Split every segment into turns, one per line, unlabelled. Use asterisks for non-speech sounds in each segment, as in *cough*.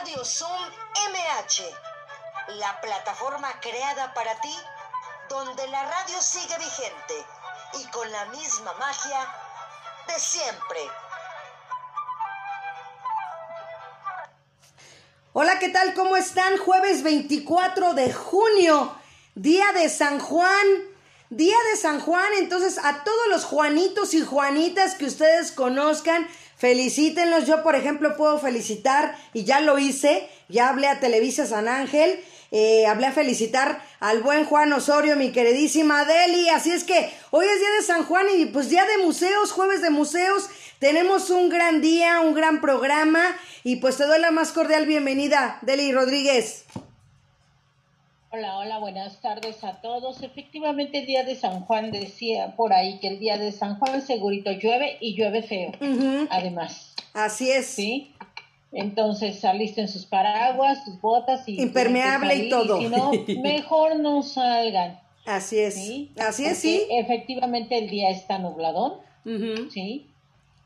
Radio Zoom MH, la plataforma creada para ti, donde la radio sigue vigente y con la misma magia de siempre.
Hola, ¿qué tal? ¿Cómo están? Jueves 24 de junio, día de San Juan. Día de San Juan, entonces a todos los Juanitos y Juanitas que ustedes conozcan, felicítenlos. Yo, por ejemplo, puedo felicitar, y ya lo hice, ya hablé a Televisa San Ángel, eh, hablé a felicitar al buen Juan Osorio, mi queridísima Deli. Así es que hoy es día de San Juan y pues día de museos, jueves de museos. Tenemos un gran día, un gran programa y pues te doy la más cordial bienvenida, Deli Rodríguez.
Hola, hola, buenas tardes a todos. Efectivamente, el día de San Juan decía por ahí que el día de San Juan segurito llueve y llueve feo, además.
Así es.
Sí. Entonces alisten sus paraguas, sus botas y
impermeable y todo.
si no, *laughs* mejor no salgan.
Así es. Así es, sí.
Efectivamente el día está nubladón, sí.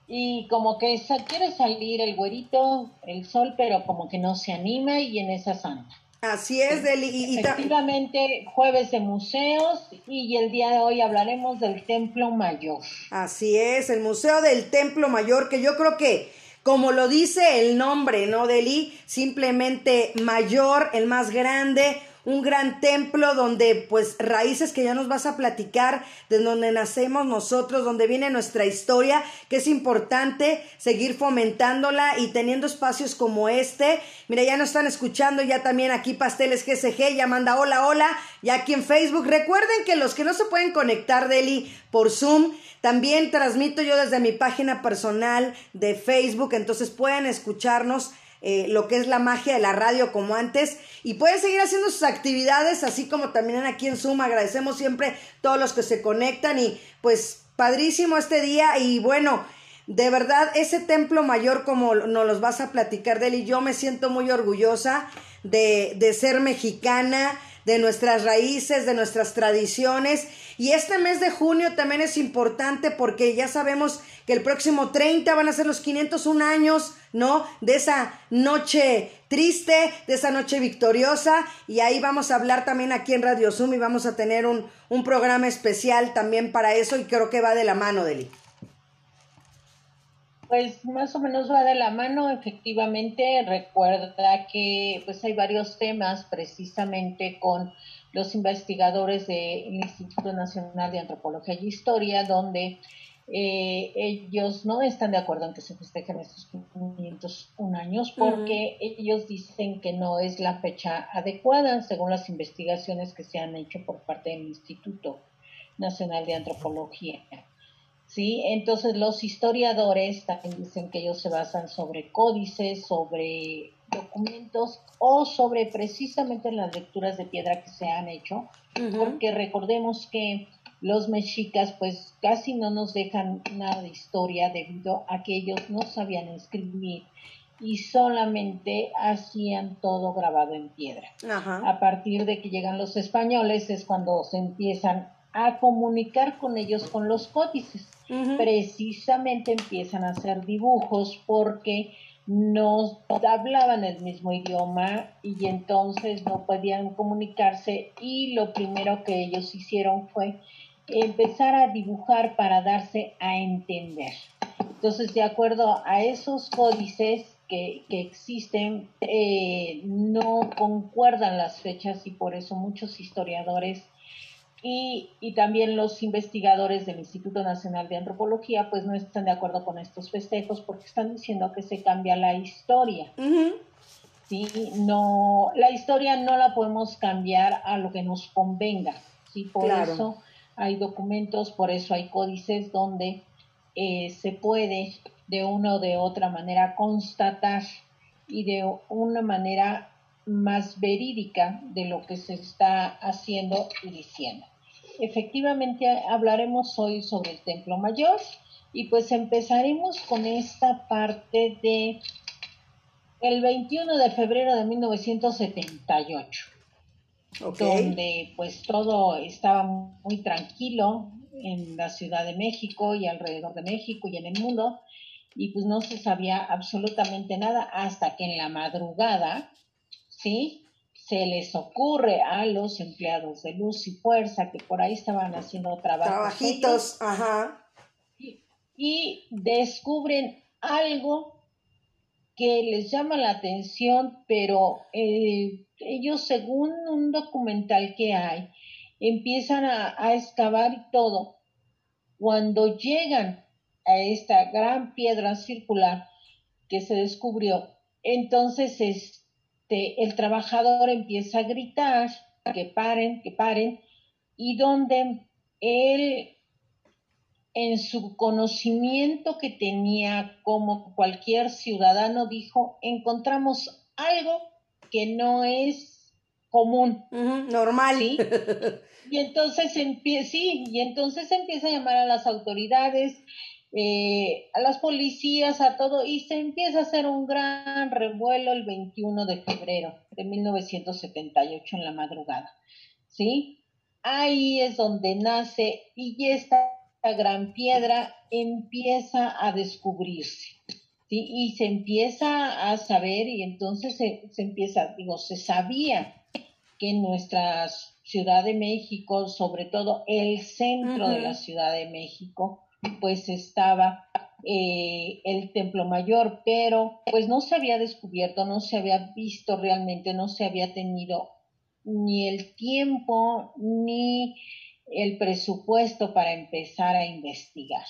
Y como que quiere salir el güerito, el sol, pero como que no se anima y en esa santa.
Así es, Deli.
Y, Efectivamente, jueves de museos y el día de hoy hablaremos del Templo Mayor.
Así es, el Museo del Templo Mayor, que yo creo que, como lo dice el nombre, ¿no, Deli? Simplemente mayor, el más grande, un gran templo donde pues raíces que ya nos vas a platicar, de donde nacemos nosotros, donde viene nuestra historia, que es importante seguir fomentándola y teniendo espacios como este. Mira, ya nos están escuchando ya también aquí Pasteles GSG, ya manda hola, hola, ya aquí en Facebook. Recuerden que los que no se pueden conectar, Deli, por Zoom, también transmito yo desde mi página personal de Facebook, entonces pueden escucharnos eh, lo que es la magia de la radio como antes y pueden seguir haciendo sus actividades así como también aquí en Zoom agradecemos siempre todos los que se conectan y pues padrísimo este día y bueno de verdad ese templo mayor como nos los vas a platicar de él y yo me siento muy orgullosa de, de ser mexicana de nuestras raíces, de nuestras tradiciones. Y este mes de junio también es importante porque ya sabemos que el próximo 30 van a ser los 501 años, ¿no? De esa noche triste, de esa noche victoriosa. Y ahí vamos a hablar también aquí en Radio Zoom y vamos a tener un, un programa especial también para eso y creo que va de la mano, Deli.
Pues más o menos va de la mano, efectivamente. Recuerda que pues hay varios temas precisamente con los investigadores del Instituto Nacional de Antropología y Historia, donde eh, ellos no están de acuerdo en que se festejen estos 501 años porque ellos dicen que no es la fecha adecuada según las investigaciones que se han hecho por parte del Instituto Nacional de Antropología. ¿sí? Entonces los historiadores también dicen que ellos se basan sobre códices, sobre documentos o sobre precisamente las lecturas de piedra que se han hecho, porque recordemos que los mexicas pues casi no nos dejan nada de historia debido a que ellos no sabían escribir y solamente hacían todo grabado en piedra. A partir de que llegan los españoles es cuando se empiezan a comunicar con ellos con los códices. Precisamente empiezan a hacer dibujos porque no hablaban el mismo idioma y entonces no podían comunicarse y lo primero que ellos hicieron fue empezar a dibujar para darse a entender. Entonces, de acuerdo a esos códices que, que existen, eh, no concuerdan las fechas y por eso muchos historiadores y, y, también los investigadores del Instituto Nacional de Antropología pues no están de acuerdo con estos festejos porque están diciendo que se cambia la historia. ¿sí? no, la historia no la podemos cambiar a lo que nos convenga. ¿sí? Por eso hay documentos, por eso hay códices donde eh, se puede de una o de otra manera constatar y de una manera más verídica de lo que se está haciendo y diciendo. Efectivamente hablaremos hoy sobre el Templo Mayor y pues empezaremos con esta parte de el 21 de febrero de 1978, donde pues todo estaba muy tranquilo en la Ciudad de México y alrededor de México y en el mundo. y pues no se sabía absolutamente nada hasta que en la madrugada, ¿sí? Se les ocurre a los empleados de Luz y Fuerza que por ahí estaban haciendo trabajos.
Trabajitos, ajá.
Y, y descubren algo que les llama la atención, pero eh, ellos, según un documental que hay, empiezan a, a excavar y todo. Cuando llegan a esta gran piedra circular que se descubrió, entonces este, el trabajador empieza a gritar que paren, que paren, y donde él en su conocimiento que tenía como cualquier ciudadano dijo, encontramos algo que no es común.
normal.
¿sí? *laughs* Y entonces empieza, sí, y entonces empieza a llamar a las autoridades, eh, a las policías, a todo, y se empieza a hacer un gran revuelo el 21 de febrero de 1978 en la madrugada, ¿sí? Ahí es donde nace y esta gran piedra empieza a descubrirse, ¿sí? Y se empieza a saber y entonces se, se empieza, digo, se sabía que en nuestra Ciudad de México, sobre todo el centro de la Ciudad de México, pues estaba eh, el templo mayor, pero pues no se había descubierto, no se había visto realmente, no se había tenido ni el tiempo ni el presupuesto para empezar a investigar,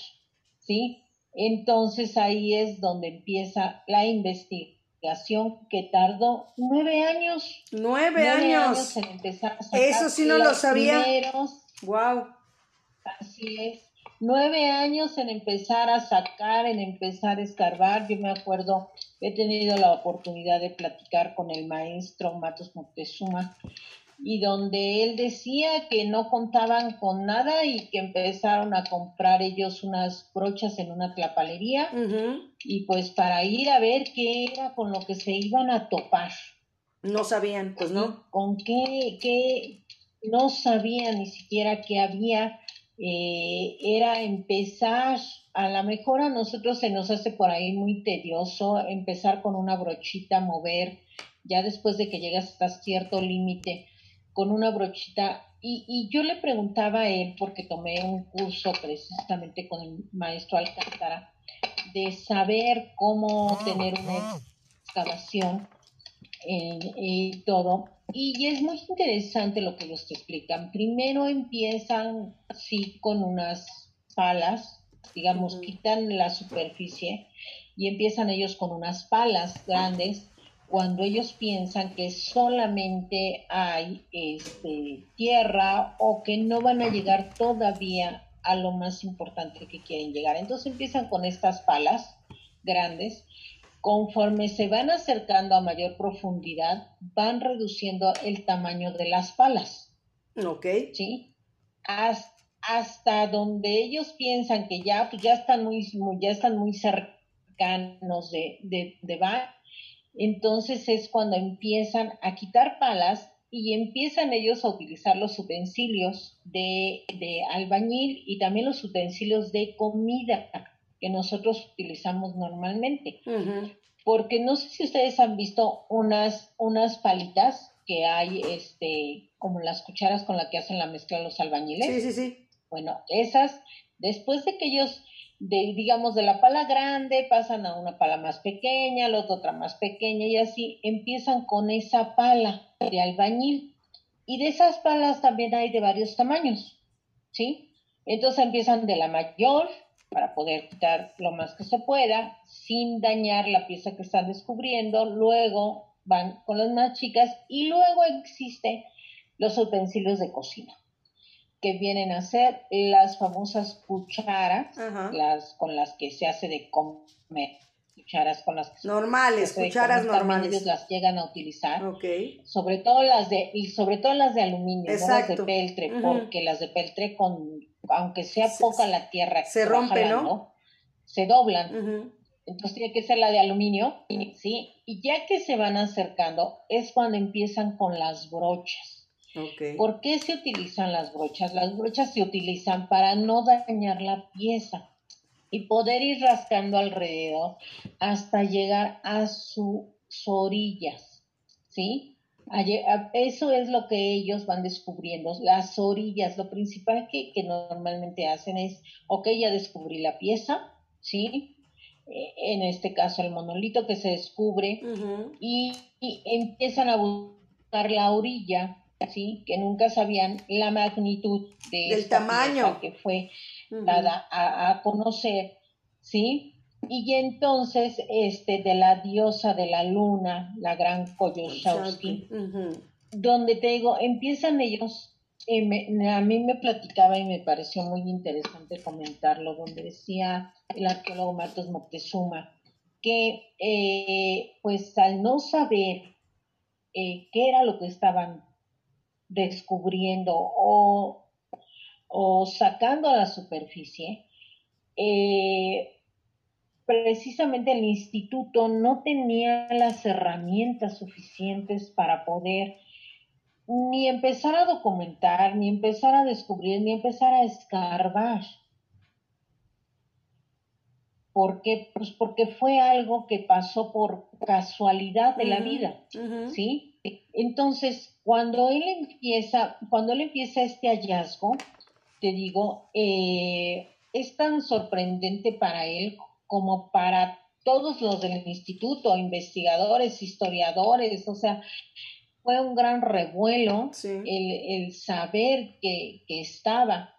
¿sí? Entonces ahí es donde empieza la investigación que tardó nueve años.
Nueve, años.
en empezar a
Eso sí no lo sabía.
Wow. Así es nueve años en empezar a sacar, en empezar a escarbar. Yo me acuerdo, he tenido la oportunidad de platicar con el maestro Matos Moctezuma y donde él decía que no contaban con nada y que empezaron a comprar ellos unas brochas en una clapalería y pues para ir a ver qué era con lo que se iban a topar.
No sabían, pues no.
Con qué, qué, no sabían ni siquiera que había eh, era empezar, a lo mejor a nosotros se nos hace por ahí muy tedioso empezar con una brochita, mover, ya después de que llegas hasta cierto límite, con una brochita. Y, y yo le preguntaba a él, porque tomé un curso precisamente con el maestro Alcántara, de saber cómo tener una excavación eh, y todo. Y es muy interesante lo que ellos te explican. Primero empiezan, sí, con unas palas, digamos, quitan la superficie y empiezan ellos con unas palas grandes cuando ellos piensan que solamente hay este, tierra o que no van a llegar todavía a lo más importante que quieren llegar. Entonces empiezan con estas palas grandes Conforme se van acercando a mayor profundidad, van reduciendo el tamaño de las palas.
Ok.
¿Sí? Hasta, donde ellos piensan que ya, pues ya están muy, ya están muy cercanos de, de, de entonces es cuando empiezan a quitar palas y empiezan ellos a utilizar los utensilios de, de albañil y también los utensilios de comida que nosotros utilizamos normalmente. Porque no sé si ustedes han visto unas, unas palitas que hay, este, como las cucharas con las que hacen la mezcla los albañiles.
Sí, sí, sí.
Bueno, esas, después de que ellos, de, digamos, de la pala grande pasan a una pala más pequeña, la otra más pequeña y así empiezan con esa pala de albañil. Y de esas palas también hay de varios tamaños, ¿sí? Entonces empiezan de la mayor para poder quitar lo más que se pueda sin dañar la pieza que están descubriendo. Luego van con las más chicas y luego existen los utensilios de cocina que vienen a ser las famosas cucharas, las con las que se hace de comer, cucharas con las que
normales, cucharas normales,
ellos las llegan a utilizar, sobre todo las de y sobre todo las de aluminio, no las de peltre, porque las de peltre con aunque sea poca la tierra
se rompe, ¿no?
Se doblan. Entonces tiene que ser la de aluminio, ¿sí? Y ya que se van acercando, es cuando empiezan con las brochas.
Okay.
¿Por qué se utilizan las brochas? Las brochas se utilizan para no dañar la pieza. y poder ir rascando alrededor hasta llegar a sus orillas, ¿sí? Eso es lo que ellos van descubriendo, las orillas. Lo principal que, normalmente hacen es, ok, ya descubrí la pieza, ¿sí? E, en este caso el monolito que se descubre y, empiezan a buscar la orilla, Que nunca sabían la magnitud de
del tamaño.
que fue dada a, conocer, ¿sí? Y entonces, este, de la diosa de la luna, la gran Koyoshowski, donde te digo, empiezan ellos, a mí me platicaba y me pareció muy interesante comentarlo, donde decía el arqueólogo Martos Moctezuma, que eh, pues al no saber eh, qué era lo que estaban descubriendo o, o sacando a la superficie, eh, precisamente el instituto no tenía las herramientas suficientes para poder ni empezar a documentar, ni empezar a descubrir, ni empezar a escarbar. ¿Por qué? Pues porque fue algo que pasó por casualidad de la vida, ¿sí? Entonces, cuando él empieza, cuando él empieza este hallazgo, te digo, eh, es tan sorprendente para él como para todos los del instituto, investigadores, historiadores, o sea, fue un gran revuelo el, saber que, estaba.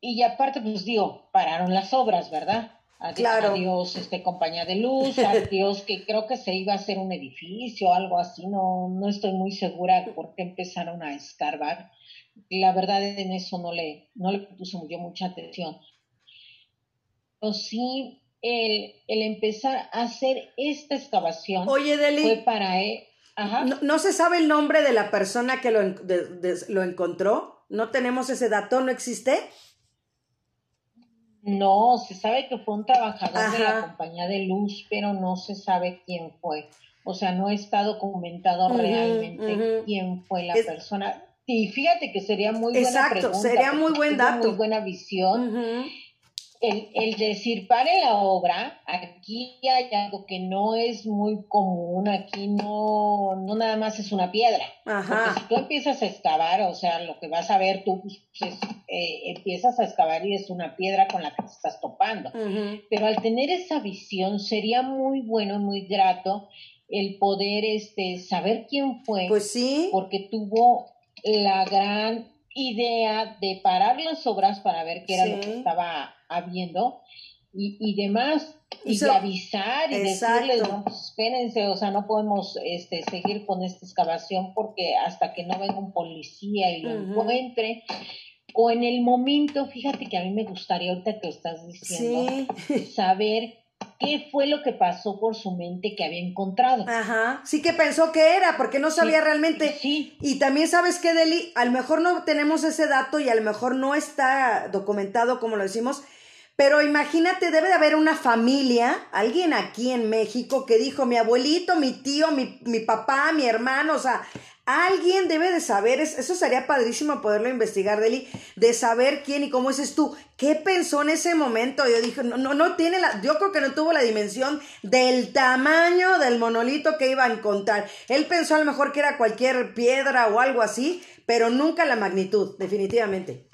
Y aparte, pues digo, pararon las obras, ¿verdad? Adiós, este, compañía de luz, adiós, *laughs* que creo que se iba a hacer un edificio, algo así, no, no estoy muy segura por qué empezaron a escarbar. La verdad en eso no le, no le puso yo mucha atención. Pero sí el, empezar a hacer esta excavación
Oye, Deli,
fue para él.
No, se sabe el nombre de la persona que lo, lo encontró? ¿No tenemos ese dato? ¿No existe?
No, se sabe que fue un trabajador de la compañía de luz, pero no se sabe quién fue. O sea, no está documentado realmente quién fue la persona. Y fíjate que sería muy buena
Exacto, sería muy buen dato.
Muy buena visión el, decir, pare la obra, aquí hay algo que no es muy común, aquí no, no nada más es una piedra. Porque si tú empiezas a excavar, o sea, lo que vas a ver tú, pues, eh, empiezas a excavar y es una piedra con la que te estás topando. Pero al tener esa visión, sería muy bueno, muy grato el poder este, saber quién fue.
Pues sí.
Porque tuvo la gran idea de parar las obras para ver qué era lo que estaba habiendo y, y demás. Y de avisar y decirles, no, pues espérense, o sea, no podemos este, seguir con esta excavación porque hasta que no venga un policía y lo encuentre, o en el momento, fíjate que a mí me gustaría, ahorita que estás diciendo, *laughs* saber qué fue lo que pasó por su mente que había encontrado.
Ajá, sí que pensó que era, porque no sabía realmente.
Sí.
Y también sabes que, Deli, a lo mejor no tenemos ese dato y a lo mejor no está documentado como lo decimos, pero imagínate, debe de haber una familia, alguien aquí en México que dijo, mi abuelito, mi tío, mi, mi papá, mi hermano, o sea, Alguien debe de saber, eso sería padrísimo poderlo investigar, Deli, de saber quién y cómo es tú. ¿Qué pensó en ese momento? Yo dije, no, no, no tiene la, yo creo que no tuvo la dimensión del tamaño del monolito que iba a encontrar. Él pensó a lo mejor que era cualquier piedra o algo así, pero nunca la magnitud, definitivamente.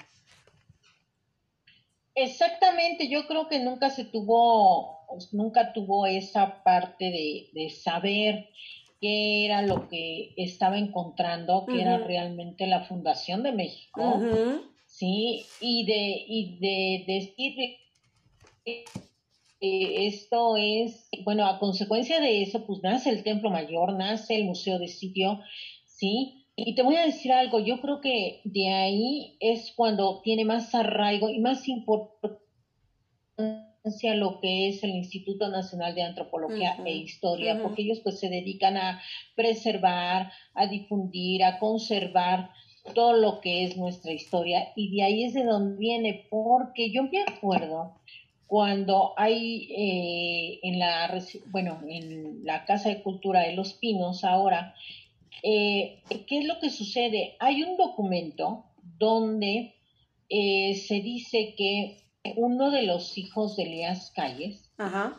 Exactamente, yo creo que nunca se tuvo, nunca tuvo esa parte de, de saber qué era lo que estaba encontrando, que era realmente la Fundación de México, ¿sí? Y de, y de decir que esto es, bueno, a consecuencia de eso, pues nace el Templo Mayor, nace el Museo de Sitio, ¿sí? Y te voy a decir algo, yo creo que de ahí es cuando tiene más arraigo y más importancia lo que es el Instituto Nacional de Antropología e Historia, porque ellos pues se dedican a preservar, a difundir, a conservar todo lo que es nuestra historia. Y de ahí es de donde viene, porque yo me acuerdo cuando hay eh, en la bueno en la Casa de Cultura de Los Pinos ahora eh, qué es lo que sucede hay un documento donde eh, se dice que uno de los hijos de Elías Calles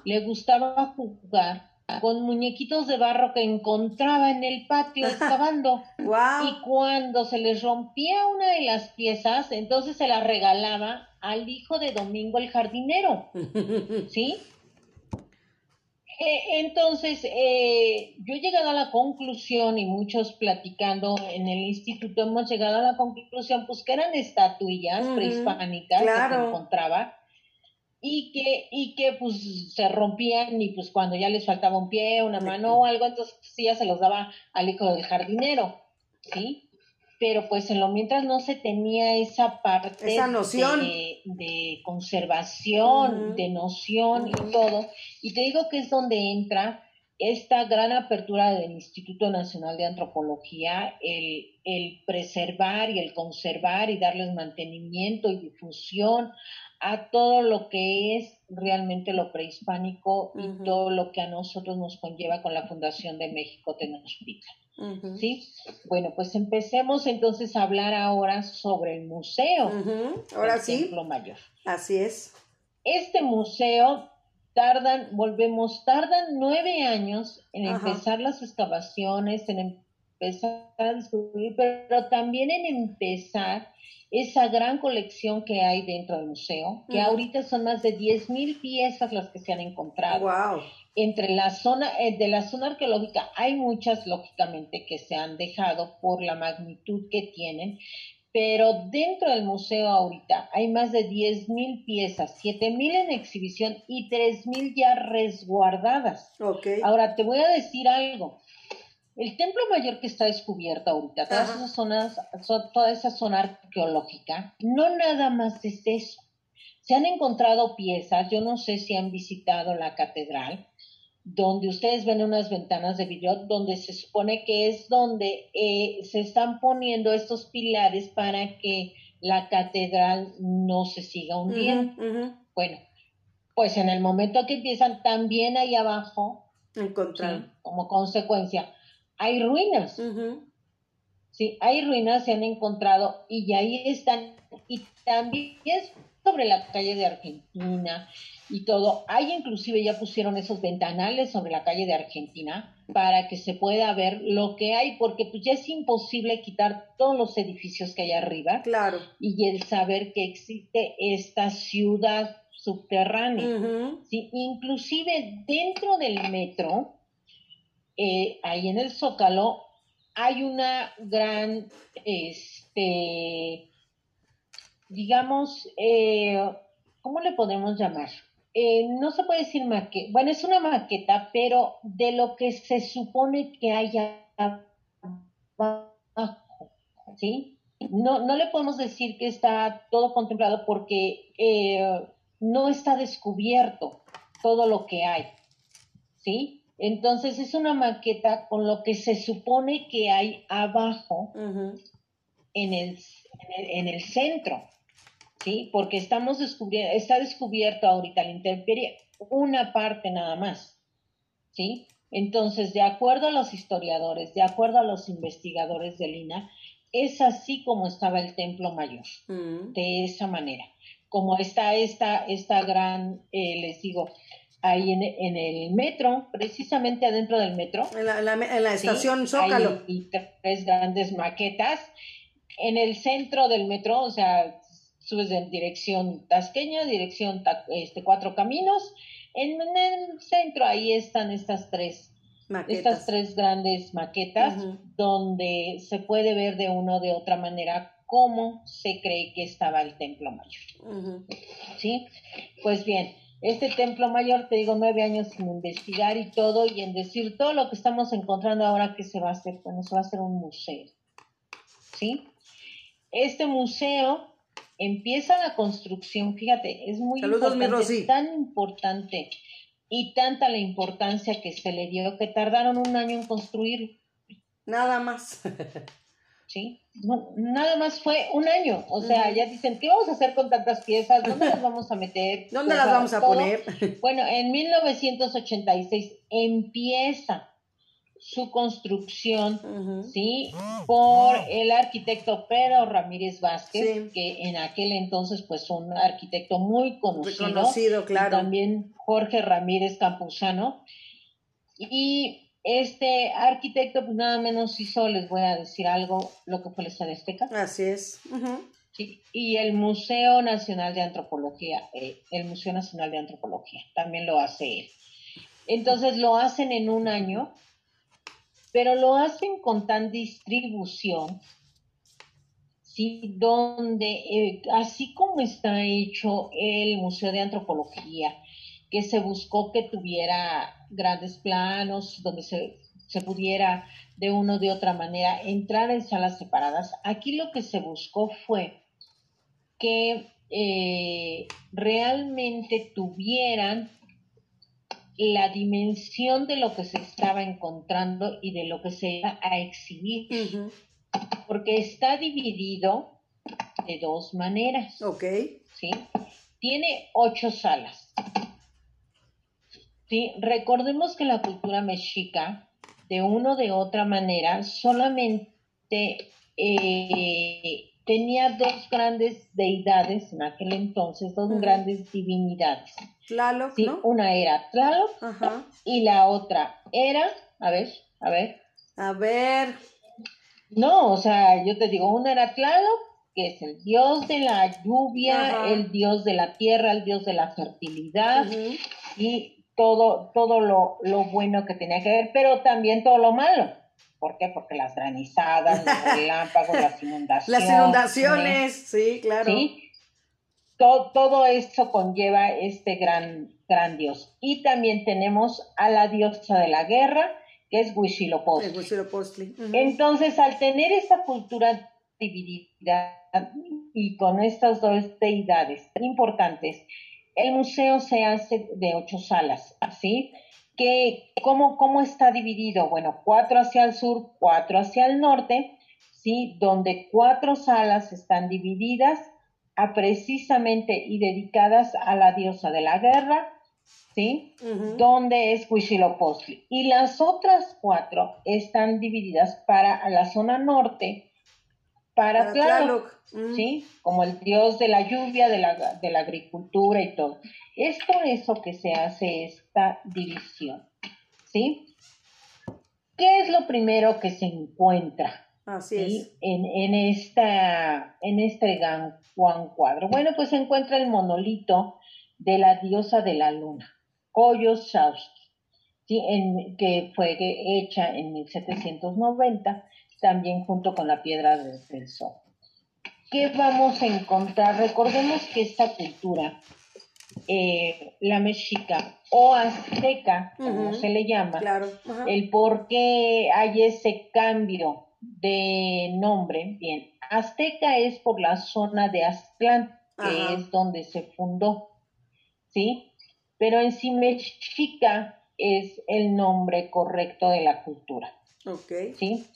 le gustaba jugar con muñequitos de barro que encontraba en el patio *laughs* excavando. Y cuando se les rompía una de las piezas, entonces se la regalaba al hijo de Domingo el jardinero. *laughs* ¿Sí? Eh, entonces, eh, yo he llegado a la conclusión, y muchos platicando en el instituto hemos llegado a la conclusión, pues que eran estatuillas prehispánicas que se encontraba y que, y que pues se rompían y pues cuando ya les faltaba un pie, una mano o algo, entonces sí ya se los daba al hijo del jardinero, ¿sí? Pero pues en lo mientras no se tenía esa parte
esa noción.
De, conservación, de noción y todo. Y te digo que es donde entra esta gran apertura del Instituto Nacional de Antropología, el, el preservar y el conservar y darles mantenimiento y difusión a todo lo que es realmente lo prehispánico y todo lo que a nosotros nos conlleva con la Fundación de México Tenochtitlan. ¿Sí? Bueno, pues empecemos entonces a hablar ahora sobre el museo.
Ahora sí.
Templo Mayor.
Así es.
Este museo tardan, volvemos, tardan nueve años en empezar las excavaciones, en empezar a descubrir, pero también en empezar esa gran colección que hay dentro del museo, que ahorita son más de 10.000 piezas las que se han encontrado.
Wow.
Entre la zona, eh, de la zona arqueológica hay muchas, lógicamente, que se han dejado por la magnitud que tienen, pero dentro del museo ahorita hay más de 10.000 piezas, 7.000 en exhibición y 3.000 ya resguardadas.
Okay.
Ahora, te voy a decir algo. El templo mayor que está descubierto ahorita, todas esas zonas, toda esa zona arqueológica, no nada más es eso. Se han encontrado piezas, yo no sé si han visitado la catedral, donde ustedes ven unas ventanas de vidrio, donde se supone que es donde eh, se están poniendo estos pilares para que la catedral no se siga hundiendo. Bueno, pues en el momento que empiezan, también ahí abajo,
encontrar
como consecuencia, hay ruinas. Sí, hay ruinas, se han encontrado y ahí están. Y también sobre la calle de Argentina y todo. Hay inclusive ya pusieron esos ventanales sobre la calle de Argentina para que se pueda ver lo que hay, porque pues ya es imposible quitar todos los edificios que hay arriba.
Claro.
Y el saber que existe esta ciudad subterránea. ¿sí? Inclusive dentro del metro eh, ahí en el Zócalo hay una gran, este, digamos, eh, ¿cómo le podemos llamar? Eh, no se puede decir maqueta, bueno, es una maqueta, pero de lo que se supone que haya abajo, ¿sí? No, no le podemos decir que está todo contemplado porque no está descubierto todo lo que hay, ¿sí? Entonces es una maqueta con lo que se supone que hay abajo en, el, en, el, centro, ¿sí? Porque estamos descubriendo, está descubierto ahorita la intemperie una parte nada más, ¿sí? Entonces, de acuerdo a los historiadores, de acuerdo a los investigadores de Lina, es así como estaba el templo mayor, de esa manera. Como está esta, esta gran, eh, les digo, ahí en, el metro, precisamente adentro del metro.
En la, estación Zócalo.
y tres grandes maquetas. En el centro del metro, o sea, subes en dirección tasqueña, dirección este, cuatro caminos. En, el centro ahí están estas tres, estas tres grandes maquetas donde se puede ver de una o de otra manera cómo se cree que estaba el templo mayor. ¿Sí? Pues bien, este templo mayor, te digo, nueve años sin investigar y todo, y en decir todo lo que estamos encontrando ahora que se va a hacer, bueno, se va a hacer un museo. ¿Sí? Este museo empieza la construcción, fíjate, es muy importante, tan importante y tanta la importancia que se le dio que tardaron un año en construir.
Nada más. *laughs*
¿sí? No, nada más fue un año, o sea, ya dicen, ¿qué vamos a hacer con tantas piezas? ¿Dónde las vamos a meter? *laughs*
¿Dónde las vamos a poner? *laughs*
Bueno, en 1986 empieza su construcción, ¿sí? Por el arquitecto Pedro Ramírez Vázquez, que en aquel entonces, pues, un arquitecto muy conocido.
Reconocido, claro.
también Jorge Ramírez Campuzano. Y este arquitecto, pues, nada menos hizo, les voy a decir algo, lo que fue el Estadio Azteca.
Así es.
Sí, y el Museo Nacional de Antropología, eh, el Museo Nacional de Antropología, también lo hace él. Entonces lo hacen en un año pero lo hacen con tan distribución, ¿sí? donde eh, así como está hecho el Museo de Antropología, que se buscó que tuviera grandes planos, donde se, pudiera de una o de otra manera entrar en salas separadas, aquí lo que se buscó fue que eh, realmente tuvieran la dimensión de lo que se estaba encontrando y de lo que se iba a exhibir. Porque está dividido de dos maneras.
Ok.
¿Sí? Tiene ocho salas. ¿Sí? Recordemos que la cultura mexica, de una o de otra manera, solamente eh, tenía dos grandes deidades en aquel entonces, dos grandes divinidades.
Tlaloc,
sí, Una era Tlaloc y la otra era, a ver, a ver.
A ver.
No, o sea, yo te digo, una era Tlaloc, que es el dios de la lluvia, el dios de la tierra, el dios de la fertilidad y todo, todo lo, lo bueno que tenía que ver, pero también todo lo malo. ¿Por qué? Porque las granizadas, los *laughs* relámpagos, las inundaciones.
Las inundaciones, sí, claro.
Sí. Todo, todo esto conlleva este gran, gran dios. Y también tenemos a la diosa de la guerra, que es
Huitzilopochtli.
Entonces, al tener esta cultura dividida y con estas dos deidades importantes, el museo se hace de ocho salas, ¿sí? que cómo, cómo está dividido. Bueno, cuatro hacia el sur, cuatro hacia el norte, ¿sí? Donde cuatro salas están divididas a precisamente y dedicadas a la diosa de la guerra, ¿sí? Donde es Huitzilopochtli. Y las otras cuatro están divididas para la zona norte, para, Tlaloc, ¿sí? Como el dios de la lluvia, de la, de la agricultura y todo. Es por eso que se hace esta división, ¿sí? ¿Qué es lo primero que se encuentra?
Así es.
En, en, esta, en este gran cuadro. Bueno, pues se encuentra el monolito de la diosa de la luna, Koyo ¿sí? que fue hecha en 1790, también junto con la piedra del sol. ¿Qué vamos a encontrar? Recordemos que esta cultura eh, la mexica o azteca, como se le llama, el por qué hay ese cambio de nombre. Bien, azteca es por la zona de Aztlán, que es donde se fundó, ¿sí? Pero en sí mexica es el nombre correcto de la cultura.
Ok.
¿Sí?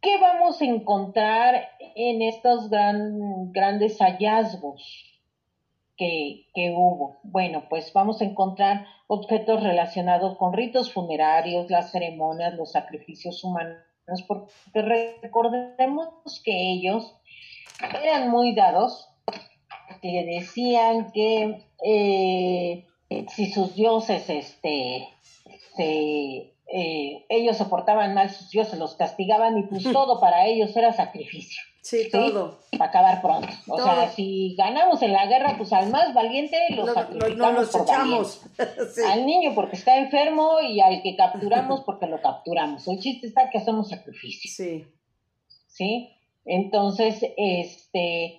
¿Qué vamos a encontrar en estos gran, grandes hallazgos? que, hubo. Bueno, pues vamos a encontrar objetos relacionados con ritos funerarios, las ceremonias, los sacrificios humanos, porque recordemos que ellos eran muy dados, que decían que eh, si sus dioses, este, se, eh, ellos se portaban mal, sus dioses los castigaban y pues *laughs* todo para ellos era sacrificio.
Sí, todo.
Para acabar pronto. O sea, si ganamos en la guerra, pues al más valiente lo, sacrificamos por echamos. *laughs* Al niño porque está enfermo y al que capturamos porque lo capturamos. El chiste está que hacemos sacrificio.
Sí.
¿Sí? Entonces, este,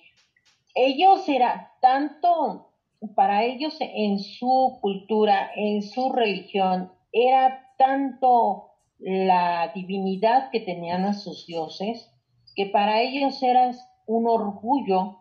ellos era tanto, para ellos en su cultura, en su religión, era tanto la divinidad que tenían a sus dioses, que para ellos era un orgullo.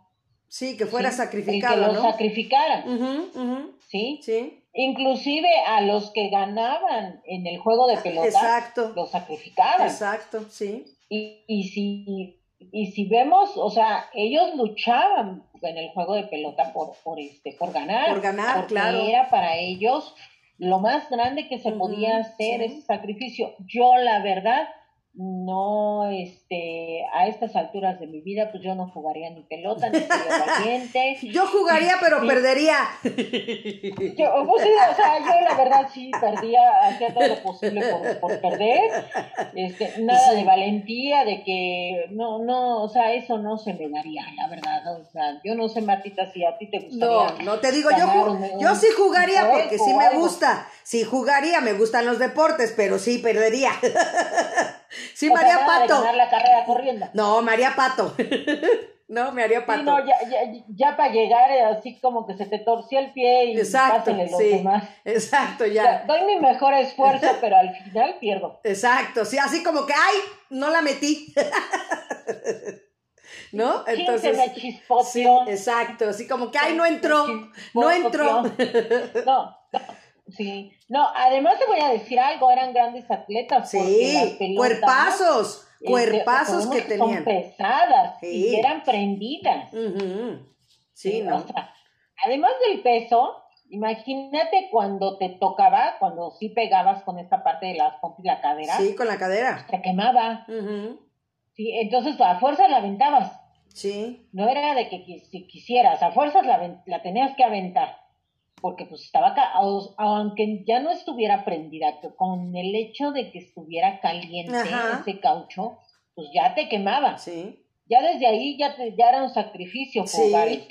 Sí, que fuera sacrificado.
que lo sacrificaran. ¿Sí?
Sí.
Inclusive a los que ganaban en el juego de pelota,
Exacto.
los sacrificaban.
Exacto, sí.
Y, y, si, y si vemos, o sea, ellos luchaban en el juego de pelota por, por, este, por ganar.
Por ganar,
porque
claro.
Era para ellos lo más grande que se podía hacer ese sacrificio. Yo, la verdad, no, este, a estas alturas de mi vida, pues yo no jugaría ni pelota, ni sería *laughs* valiente.
Yo jugaría, pero perdería.
Yo, pues sí, o sea, yo la verdad sí perdía, hacía todo lo posible por, por perder. Este, nada de valentía, de que no, no, o sea, eso no se me daría, la verdad. O sea, yo no sé, Martita, si a ti te gustaría.
No, no te digo, yo, yo sí jugaría porque sí me gusta. Sí jugaría, me gustan los deportes, pero sí perdería. *laughs* Sí, María Pato.
la carrera corriendo.
No, María Pato. *laughs* no, me haría pato.
no, ya, ya, ya, para llegar eh, así como que se te torció el pie y
exacto,
los
sí,
demás.
Exacto, ya.
doy mi mejor esfuerzo, *laughs* pero al final pierdo.
Exacto, sí, así como que, ay, no la metí. *laughs* ¿No?
Entonces, me
sí, exacto, así como que, ay, no entró, no entró.
no, Sí, no, además te voy a decir algo, eran grandes atletas.
Sí, cuerpazos, este, cuerpazos que tenían.
Son pesadas y eran prendidas.
Sí, ¿no?
además del peso, imagínate cuando te tocaba, cuando sí pegabas con esta parte de la, la cadera.
Sí, con la cadera.
Te quemaba. Sí, entonces a fuerzas la aventabas.
Sí.
No era de que si quisieras, a fuerzas la, la tenías que aventar porque pues estaba, aunque ya no estuviera prendida, con el hecho de que estuviera caliente ese caucho, pues ya te quemaba.
Sí.
Ya desde ahí ya, te, ya era un sacrificio jugar
sí.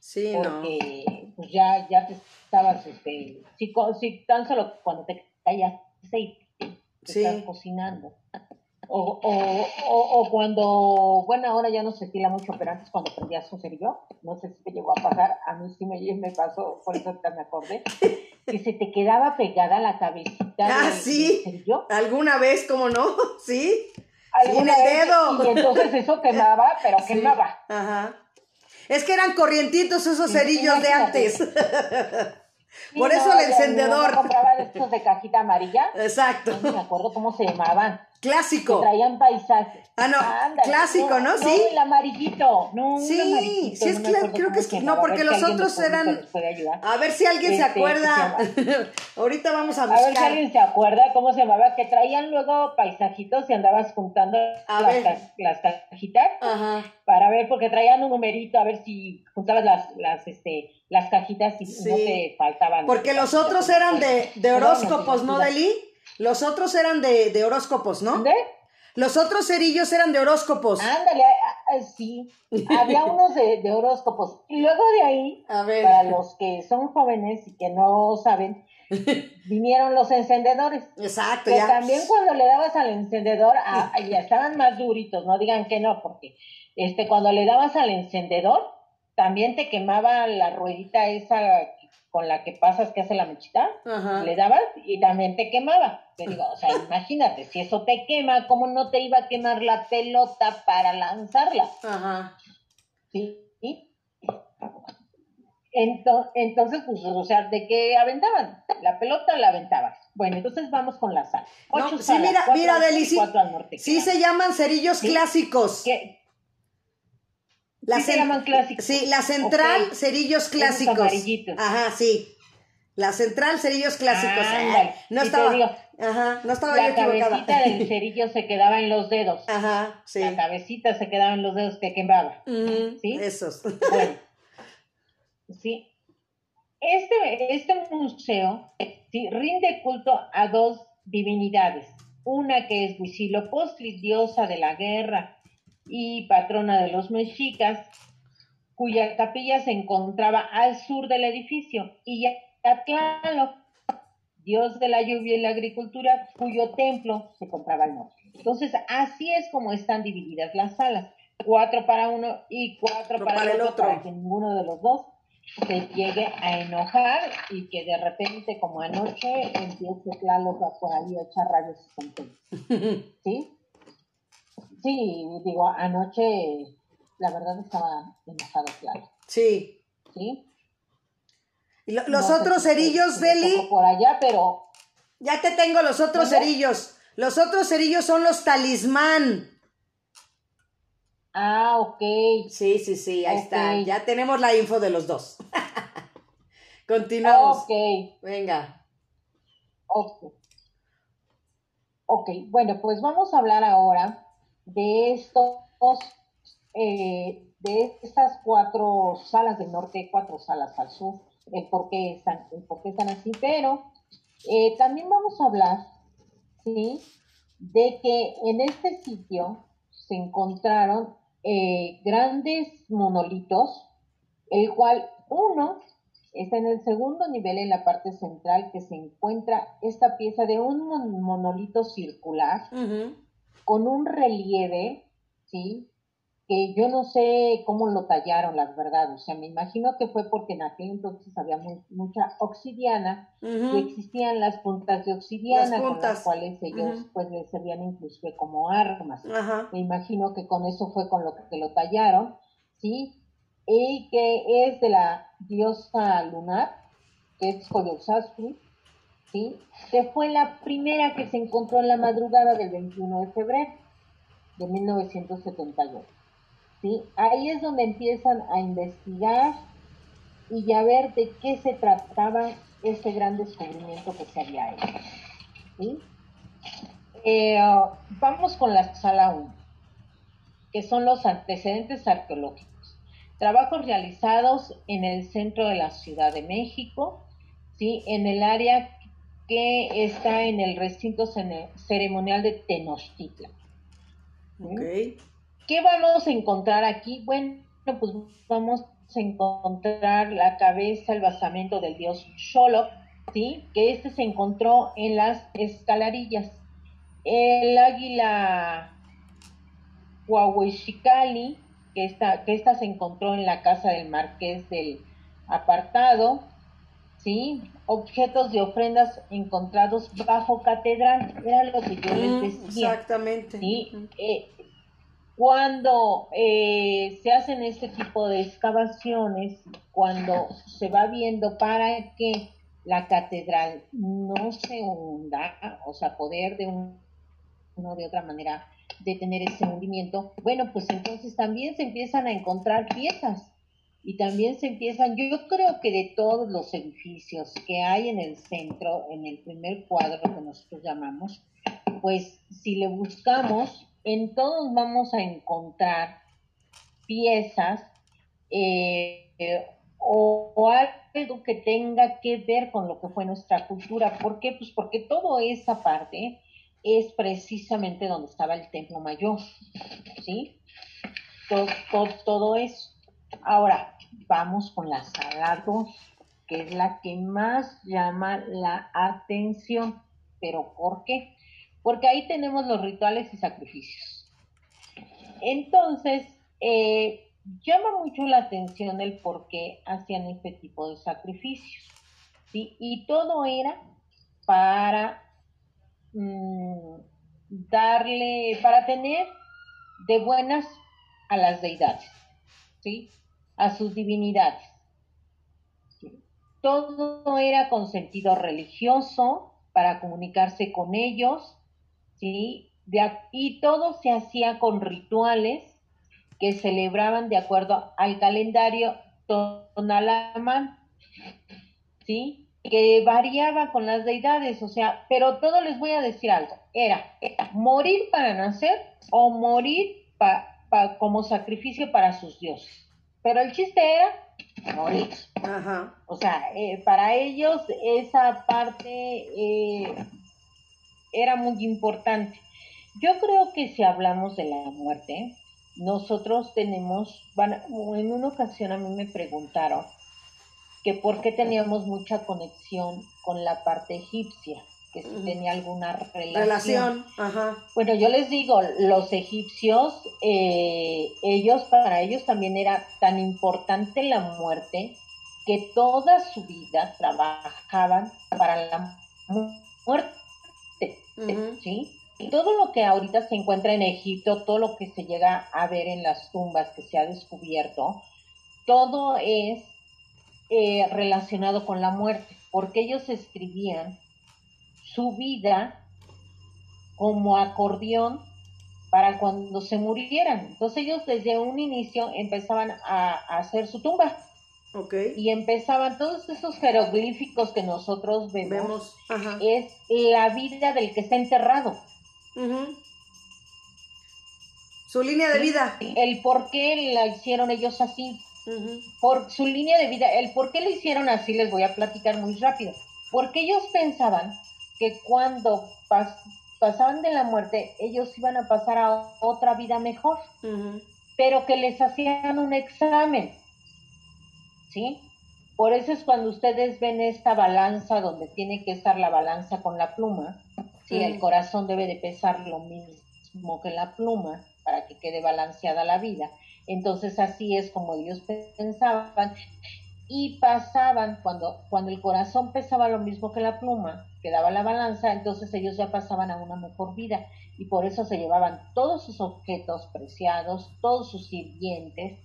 sí, porque pues ya, ya te estabas, este, si, si tan solo cuando te caías aceite, te estás cocinando. O, o, o, cuando, bueno, ahora ya no se estila mucho, pero antes cuando prendías un cerillo, no sé si te llegó a pasar, a mí sí me, me pasó, por eso me acordé, *laughs* que se te quedaba pegada la cabecita
ah, sí. cerillo. ¿Alguna vez, cómo no? *laughs* Sí.
¿Alguna el dedo. Y entonces eso quemaba, pero quemaba.
Ajá. Es que eran corrientitos esos cerillos de antes. *laughs* Por eso el encendedor.
Yo compraba de estos de cajita amarilla.
Exacto.
No me acuerdo cómo se llamaban.
Clásico.
Que traían paisajes.
Ah, no. clásico, ¿no? Sí.
el amarillito. No,
sí, sí, es claro. Creo que es. No, porque los otros eran. A ver si alguien se este, acuerda. *laughs* Ahorita vamos a buscar.
A ver si alguien se acuerda cómo se llamaba. Que traían luego paisajitos y andabas juntando las, las, cajitas.
Ajá.
Para ver, porque traían un numerito. A ver si juntabas las, las, este las cajitas y no te faltaban.
Porque los otros eran de, de horóscopos, ¿no, Deli? Los otros eran de, de horóscopos, ¿no?
¿De?
Los otros cerillos eran de horóscopos.
Ándale, sí. Había *laughs* unos de, de, horóscopos. Y luego de ahí, para los que son jóvenes y que no saben, *laughs* vinieron los encendedores.
Exacto,
que también cuando le dabas al encendedor, *laughs* ya estaban más duritos, no digan que no, porque este cuando le dabas al encendedor, también te quemaba la ruedita esa con la que pasas que hace la mechita, le dabas y también te quemaba. Te digo, o sea, *laughs* imagínate, si eso te quema, ¿cómo no te iba a quemar la pelota para lanzarla?
Ajá.
¿Sí? Entonces, pues, o sea, ¿de qué aventaban? La pelota la aventabas. Bueno, entonces vamos con la sal.
Ocho sí, mira, mira, Delici, sí se llaman cerillos clásicos.
¿Qué? La se llaman clásicos.
Sí, la central, cerillos clásicos. Ajá, sí. La central, cerillos clásicos.
Ah, no estaba.
ajá, no estaba
la cabecita del *laughs* cerillo se quedaba en los dedos.
Ajá, sí.
La cabecita se quedaba en los dedos que quemaba. ¿Sí?
Esos.
Bueno. *laughs* Sí. Este, este museo sí, rinde culto a dos divinidades. Una que es Huitzilopochtli, diosa de la guerra y patrona de los mexicas, cuya capilla se encontraba al sur del edificio, y Yatlaloc, dios de la lluvia y la agricultura, cuyo templo se encontraba al norte. Entonces, así es como están divididas las salas, cuatro para uno y cuatro para, el otro, para que ninguno de los dos se llegue a enojar y que de repente, como anoche, empiece Tlaloc por ahí a echar rayos y *laughs* ¿Sí? Sí, digo, anoche la verdad estaba enojado, claro.
Sí.
Sí.
¿Y los otros cerillos, Deli?
Por allá, pero...
Ya te tengo los otros cerillos. Los otros cerillos son los talismán.
Ah, ok.
Sí, sí, sí, ahí está. Ya tenemos la info de los dos. *laughs* Continuamos.
Ok.
Venga.
Ok. Ok, bueno, pues vamos a hablar ahora de estos, eh, de estas cuatro salas del norte, cuatro salas al sur, el por qué están, el por qué están así, pero eh, también vamos a hablar, ¿sí? De que en este sitio se encontraron eh, grandes monolitos, el cual uno está en el segundo nivel en la parte central que se encuentra esta pieza de un monolito circular con un relieve, ¿sí? Que yo no sé cómo lo tallaron, la verdad. O sea, me imagino que fue porque en aquel entonces había mucha obsidiana y existían las puntas de obsidiana con las cuales ellos pues les servían inclusive como armas. Me imagino que con eso fue con lo que lo tallaron, ¿sí? y que es de la diosa lunar, que es Coyolxauhqui, ¿sí? que fue la primera que se encontró en la madrugada del 21 de febrero de 1978. ¿sí? Ahí es donde empiezan a investigar y a ver de qué se trataba este gran descubrimiento que se había hecho. ¿sí? Eh, vamos con la sala 1, que son los antecedentes arqueológicos. Trabajos realizados en el centro de la Ciudad de México, ¿sí? en el área que está en el recinto ceremonial de Tenochtitlan. ¿Qué vamos a encontrar aquí? Bueno, pues vamos a encontrar la cabeza, el basamento del dios Xoloc, ¿sí? que este se encontró en las escalarillas. El águila Huahuixicali, que esta, que esta se encontró en la casa del marqués del apartado, ¿sí? Objetos de ofrendas encontrados bajo catedral, era lo que yo les mm, decía.
Exactamente.
¿sí? Eh, cuando eh, se hacen este tipo de excavaciones, cuando se va viendo para que la catedral no se hunda, o sea, poder de un, uno de otra manera de tener ese movimiento, bueno, pues entonces también se empiezan a encontrar piezas y también se empiezan, yo creo que de todos los edificios que hay en el centro, en el primer cuadro que nosotros llamamos, pues si le buscamos, en todos vamos a encontrar piezas eh, o, algo que tenga que ver con lo que fue nuestra cultura. ¿Por qué? Pues porque toda esa parte es precisamente donde estaba el templo mayor, ¿sí? Todo, todo, eso. Ahora, vamos con la sala 2, que es la que más llama la atención. ¿Pero por qué? Porque ahí tenemos los rituales y sacrificios. Entonces, eh, llama mucho la atención el por qué hacían este tipo de sacrificios. Y todo era para Mm, darle, para tener de buenas a las deidades, ¿sí? A sus divinidades. Todo era con sentido religioso para comunicarse con ellos, ¿sí? y todo se hacía con rituales que celebraban de acuerdo al calendario Tonalamán, ¿sí? que variaba con las deidades, o sea, pero todo les voy a decir algo, era, morir para nacer o morir como sacrificio para sus dioses. Pero el chiste era morir. O sea, eh, para ellos esa parte eh, era muy importante. Yo creo que si hablamos de la muerte, nosotros tenemos, en una ocasión a mí me preguntaron, que por qué teníamos mucha conexión con la parte egipcia, que si tenía alguna relación. Ajá. Bueno, yo les digo, los egipcios, eh, ellos, para ellos también era tan importante la muerte que toda su vida trabajaban para la muerte, ¿sí? Y todo lo que ahorita se encuentra en Egipto, todo lo que se llega a ver en las tumbas que se ha descubierto, todo es eh, relacionado con la muerte, porque ellos escribían su vida como acordeón para cuando se murieran. Entonces ellos desde un inicio empezaban a, hacer su tumba.
Okay.
Y empezaban todos esos jeroglíficos que nosotros vemos,
Vemos. Ajá.
es la vida del que está enterrado.
Su línea de vida.
El por qué la hicieron ellos así, por su línea de vida, el por qué lo hicieron así les voy a platicar muy rápido. Porque ellos pensaban que cuando pas- pasaban de la muerte, ellos iban a pasar a otra vida mejor, pero que les hacían un examen. ¿Sí? Por eso es cuando ustedes ven esta balanza donde tiene que estar la balanza con la pluma, ¿sí? El
Ujú.
corazón debe de pesar lo mismo que la pluma para que quede balanceada la vida. Entonces así es como ellos pensaban y pasaban cuando cuando el corazón pesaba lo mismo que la pluma, quedaba la balanza, entonces ellos ya pasaban a una mejor vida. Y por eso se llevaban todos sus objetos preciados, todos sus sirvientes,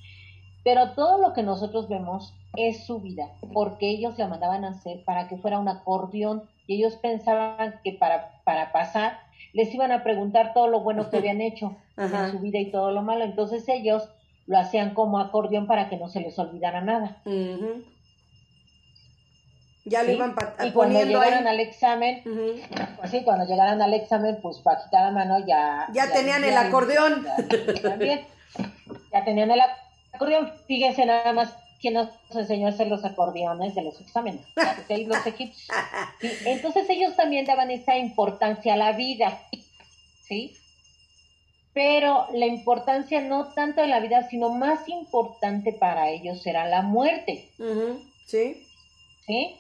pero todo lo que nosotros vemos es su vida, porque ellos la mandaban a hacer para que fuera un acordeón. Y ellos pensaban que para, para pasar les iban a preguntar todo lo bueno que habían hecho *laughs*
Ajá.
en su vida y todo lo malo, entonces ellos lo hacían como acordeón para que no se les olvidara nada.
Ya lo
¿sí?
iban
y cuando
ahí.
al examen, pues sí, cuando llegaran al examen, pues bajita la mano ya...
Ya tenían el acordeón.
Ya, también. Ya tenían el acordeón. Fíjense nada más quién nos enseñó a hacer los acordeones de los exámenes. *laughs* Los egipcios. Sí, Entonces ellos también daban esa importancia a la vida, ¿sí? Pero la importancia no tanto en la vida, sino más importante para ellos era la muerte.
Sí.
¿sí?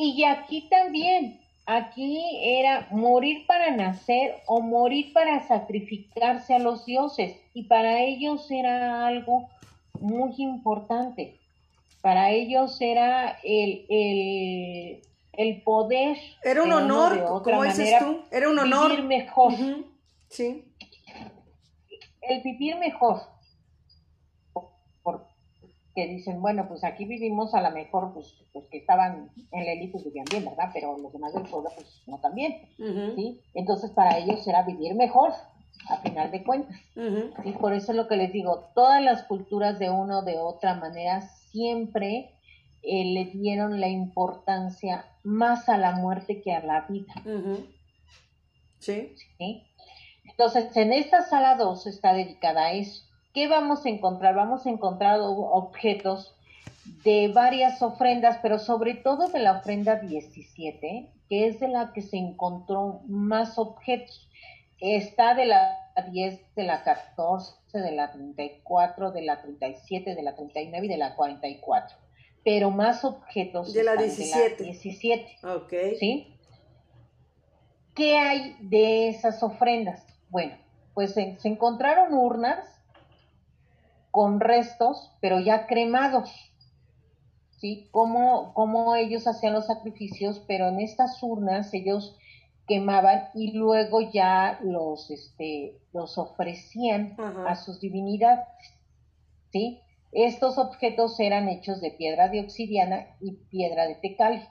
Y aquí también, aquí era morir para nacer o morir para sacrificarse a los dioses. Y para ellos era algo muy importante. Para ellos era el, el, el poder.
Era un honor, como dices tú. Era un honor.
Vivir mejor.
Sí.
el vivir mejor. Porque dicen, bueno, pues aquí vivimos a lo mejor, pues los que estaban en la élite vivían bien, ¿verdad? Pero los demás del pueblo, pues no tan bien. ¿sí? Entonces para ellos era vivir mejor, a final de cuentas. ¿sí? Por eso es lo que les digo, todas las culturas de una o de otra manera siempre eh, le dieron la importancia más a la muerte que a la vida.
¿sí?
Entonces, en esta sala 2 está dedicada a eso. ¿Qué vamos a encontrar? Vamos a encontrar objetos de varias ofrendas, pero sobre todo de la ofrenda 17, que es de la que se encontró más objetos. Está de la 10, de la 14, de la 34, de la 37, de la 39 y de la 44. Pero más objetos
De la
están
17.
17.
Ok.
¿sí? ¿Qué hay de esas ofrendas? Bueno, pues se, se encontraron urnas con restos, pero ya cremados, ¿sí? Como, como ellos hacían los sacrificios, pero en estas urnas ellos quemaban y luego ya los, este, los ofrecían
Ajá.
a sus divinidades, ¿sí? Estos objetos eran hechos de piedra de obsidiana y piedra de tecali.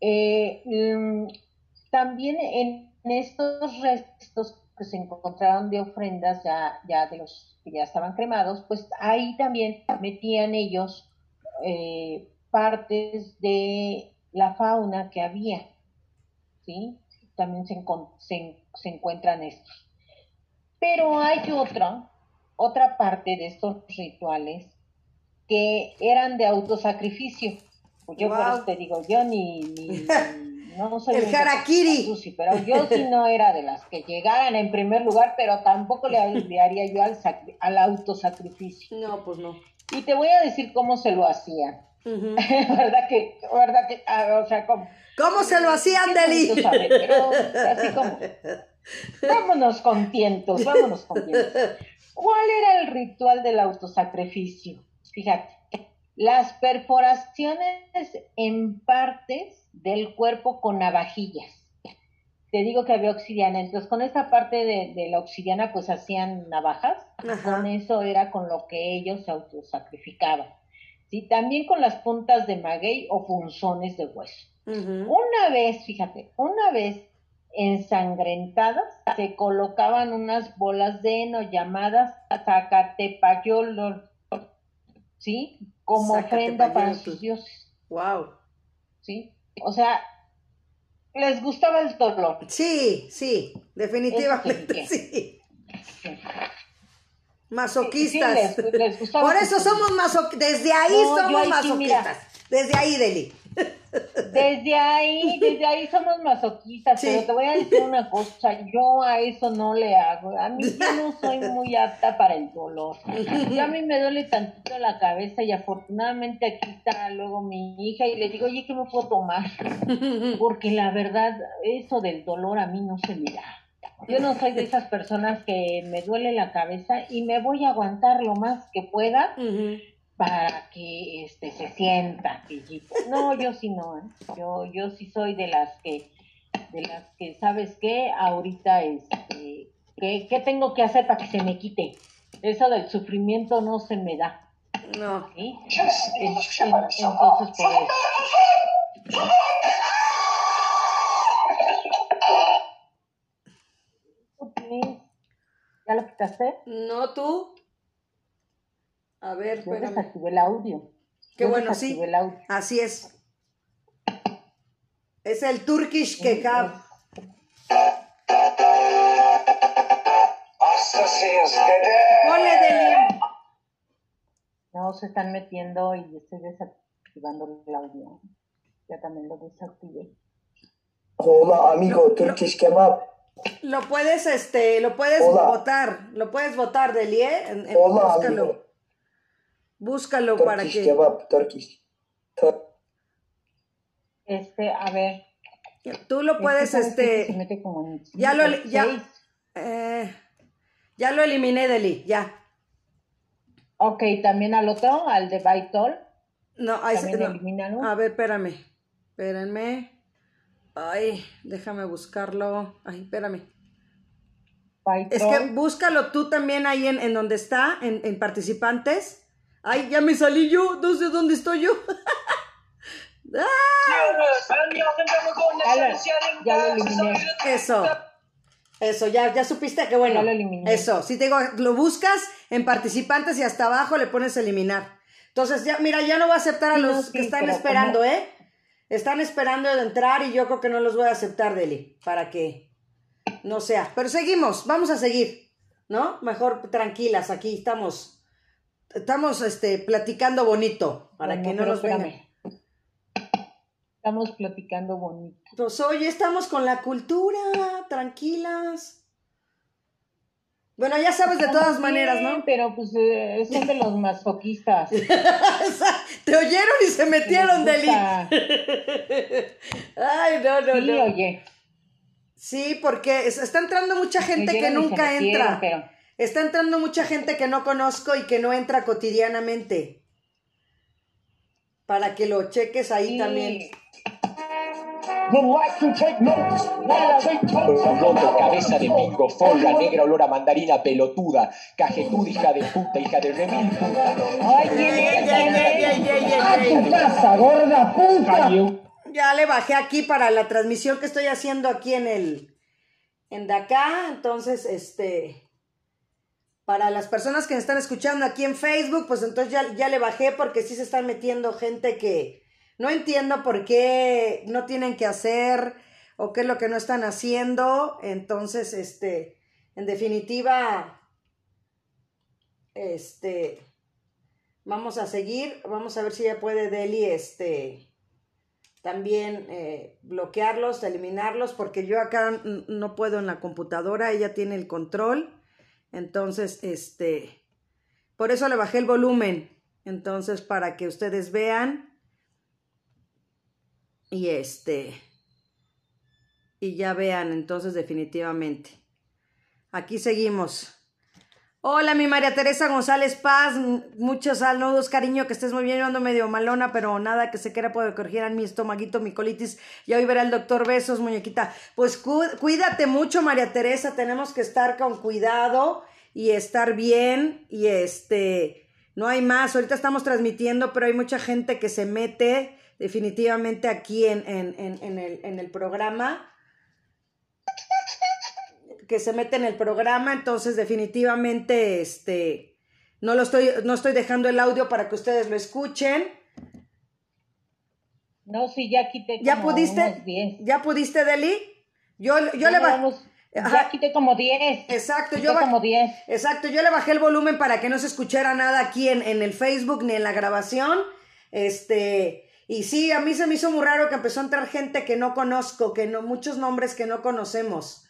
Eh, mm, también en estos restos que se encontraron de ofrendas ya, ya de los que ya estaban cremados, pues ahí también metían ellos eh, partes de la fauna que había, ¿sí? También se, se, se encuentran estos. Pero hay otra, otra parte de estos rituales que eran de autosacrificio. Pues yo por
Wow.
eso te digo, yo ni, ni- *laughs* no soy
El harakiri.
Pero yo sí no era de las que llegaran en primer lugar, pero tampoco le, haría yo al, al autosacrificio.
No, pues no.
Y te voy a decir cómo se lo hacían.
Ujú. *laughs*
¿Verdad que, verdad que, ah, o sea, como,
¿Cómo se lo hacían, Deli?
así como, *laughs* vámonos con tientos, vámonos con tientos. ¿Cuál era el ritual del autosacrificio? Fíjate, las perforaciones en partes del cuerpo con navajillas. Te digo que había obsidiana, entonces con esta parte de, de la obsidiana pues hacían navajas,
Ajá.
con eso era con lo que ellos se autosacrificaban. ¿sí? También con las puntas de maguey o punzones de hueso. Una vez, fíjate, una vez ensangrentadas, se colocaban unas bolas de heno llamadas Zacatepayolol, ¿sí? como ofrenda para sus dioses,
Wow.
¿sí? O sea, les gustaba el dolor.
Sí, sí, definitivamente
Eso *laughs*
sí.
Sí.
Masoquistas.
Sí, les- les gustaba
Por eso somos masoquistas. Desde ahí
No,
somos
ahí sí,
masoquistas. Desde ahí, Deli.
Desde ahí, desde ahí somos masoquistas,
Sí.
pero te voy a decir una cosa, yo a eso no le hago, a mí yo no soy muy apta para el dolor, yo a mí me duele tantito la cabeza y afortunadamente aquí está luego mi hija y le digo, oye, ¿qué me puedo tomar? Porque la verdad, eso del dolor a mí no se me da. Yo no soy de esas personas que me duele la cabeza y me voy a aguantar lo más que pueda. Para que este se sienta. No, yo sí no, ¿eh? yo yo sí soy de las que de las que sabes qué ahorita este ¿qué, qué tengo que hacer para que se me quite. Eso del sufrimiento no se me da,
No.
¿sí? En- en- entonces por eso. ¿Ya lo quitaste?
No tú. A ver,
Yo
espérame.
desactivé el audio.
Qué
Yo
bueno, sí.
desactivé el audio.
Así es. Es el Turkish Kebab. Ponle Deli.
No, se están metiendo y estoy desactivando el audio. Ya también lo desactivé.
Hola amigo, Turkish kebab.
Lo puedes, este, lo puedes
Hola.
votar. Lo puedes votar, Deli, ¿eh? En- en-
Hola
búscalo.
amigo.
Búscalo para
Turkish
que.
kebab, Turkish. Tur-
Este, a ver.
Tú lo puedes,
este, se
este.
mete como en
Ya lo, ya, eh, ya lo eliminé, Deli, ya.
Ok, también al otro, al de Baitol.
No, ahí se- no. A ver, espérame. Espérenme. Ay, déjame buscarlo. Ay, espérame.
Baitol.
Es que búscalo tú también ahí en, en donde está, en, en participantes. Ay, ya me salí yo, no sé dónde estoy yo. *laughs*
ya lo eliminé.
Eso. Eso, ya, ya supiste que bueno.
Ya lo eliminé.
Eso, si te digo, lo buscas en participantes y hasta abajo le pones eliminar. Entonces, ya, mira, ya no voy a aceptar a
no,
los
sí,
que están esperando,
como-
¿eh? Están esperando de entrar y yo creo que no los voy a aceptar, Deli, para que no sea. Pero seguimos, vamos a seguir, ¿no? Mejor tranquilas, aquí estamos, estamos, este, platicando bonito, para que no nos vengan.
Estamos platicando bonito.
Pues oye, estamos con la cultura, tranquilas. Bueno, ya sabes de todas maneras, ¿no?
Pero pues eh, son de los masoquistas. *laughs*
Te oyeron y se metieron, Deli. Ay, no, no,
Sí,
no.
oye.
Sí, porque es- está entrando mucha gente que nunca
metieron,
entra.
pero-
Está entrando mucha gente que no conozco y que no entra cotidianamente. Para que lo cheques ahí
Sí.
también.
Roto, cabeza de pingo, folla, negra olor a mandarina pelotuda, cajetud, hija de puta, hija de remil puta.
Ay,
ey,
A tu casa, gorda puta.
Ya le bajé aquí para la transmisión que estoy haciendo aquí en el en de acá, entonces este para las personas que me están escuchando aquí en Facebook, pues entonces ya, ya le bajé porque sí se están metiendo gente que no entiendo por qué no tienen que hacer o qué es lo que no están haciendo, entonces este en definitiva este vamos a seguir, vamos a ver si ya puede Deli este también eh, bloquearlos, eliminarlos, porque yo acá no puedo en la computadora, ella tiene el control, entonces, este, por eso le bajé el volumen, entonces, para que ustedes vean, y este, y ya vean, entonces, definitivamente. Aquí seguimos. Hola, mi María Teresa González Paz. Muchos saludos, cariño, que estés muy bien. Yo ando medio malona, pero nada que se quiera poder corregir en mi estomaguito, mi colitis. Ya hoy verá el doctor Besos, muñequita. Pues cu- cuídate mucho, María Teresa. Tenemos que estar con cuidado y estar bien. Y este, no hay más. Ahorita estamos transmitiendo, pero hay mucha gente que se mete definitivamente aquí en, en, en, en el, en el programa que se mete en el programa, entonces definitivamente este No lo estoy, no estoy dejando el audio para que ustedes lo escuchen.
No, sí, ya quité
¿Ya pudiste?
unos 10.
¿Ya pudiste, Deli? Yo, yo le bajé.
Ya quité como 10.
Exacto,
Quité
yo
como 10.
Exacto, yo le bajé el volumen para que no se escuchara nada aquí en, en el Facebook ni en la grabación. Este, y sí, a mí se me hizo muy raro que empezó a entrar gente que no conozco, que no, muchos nombres que no conocemos.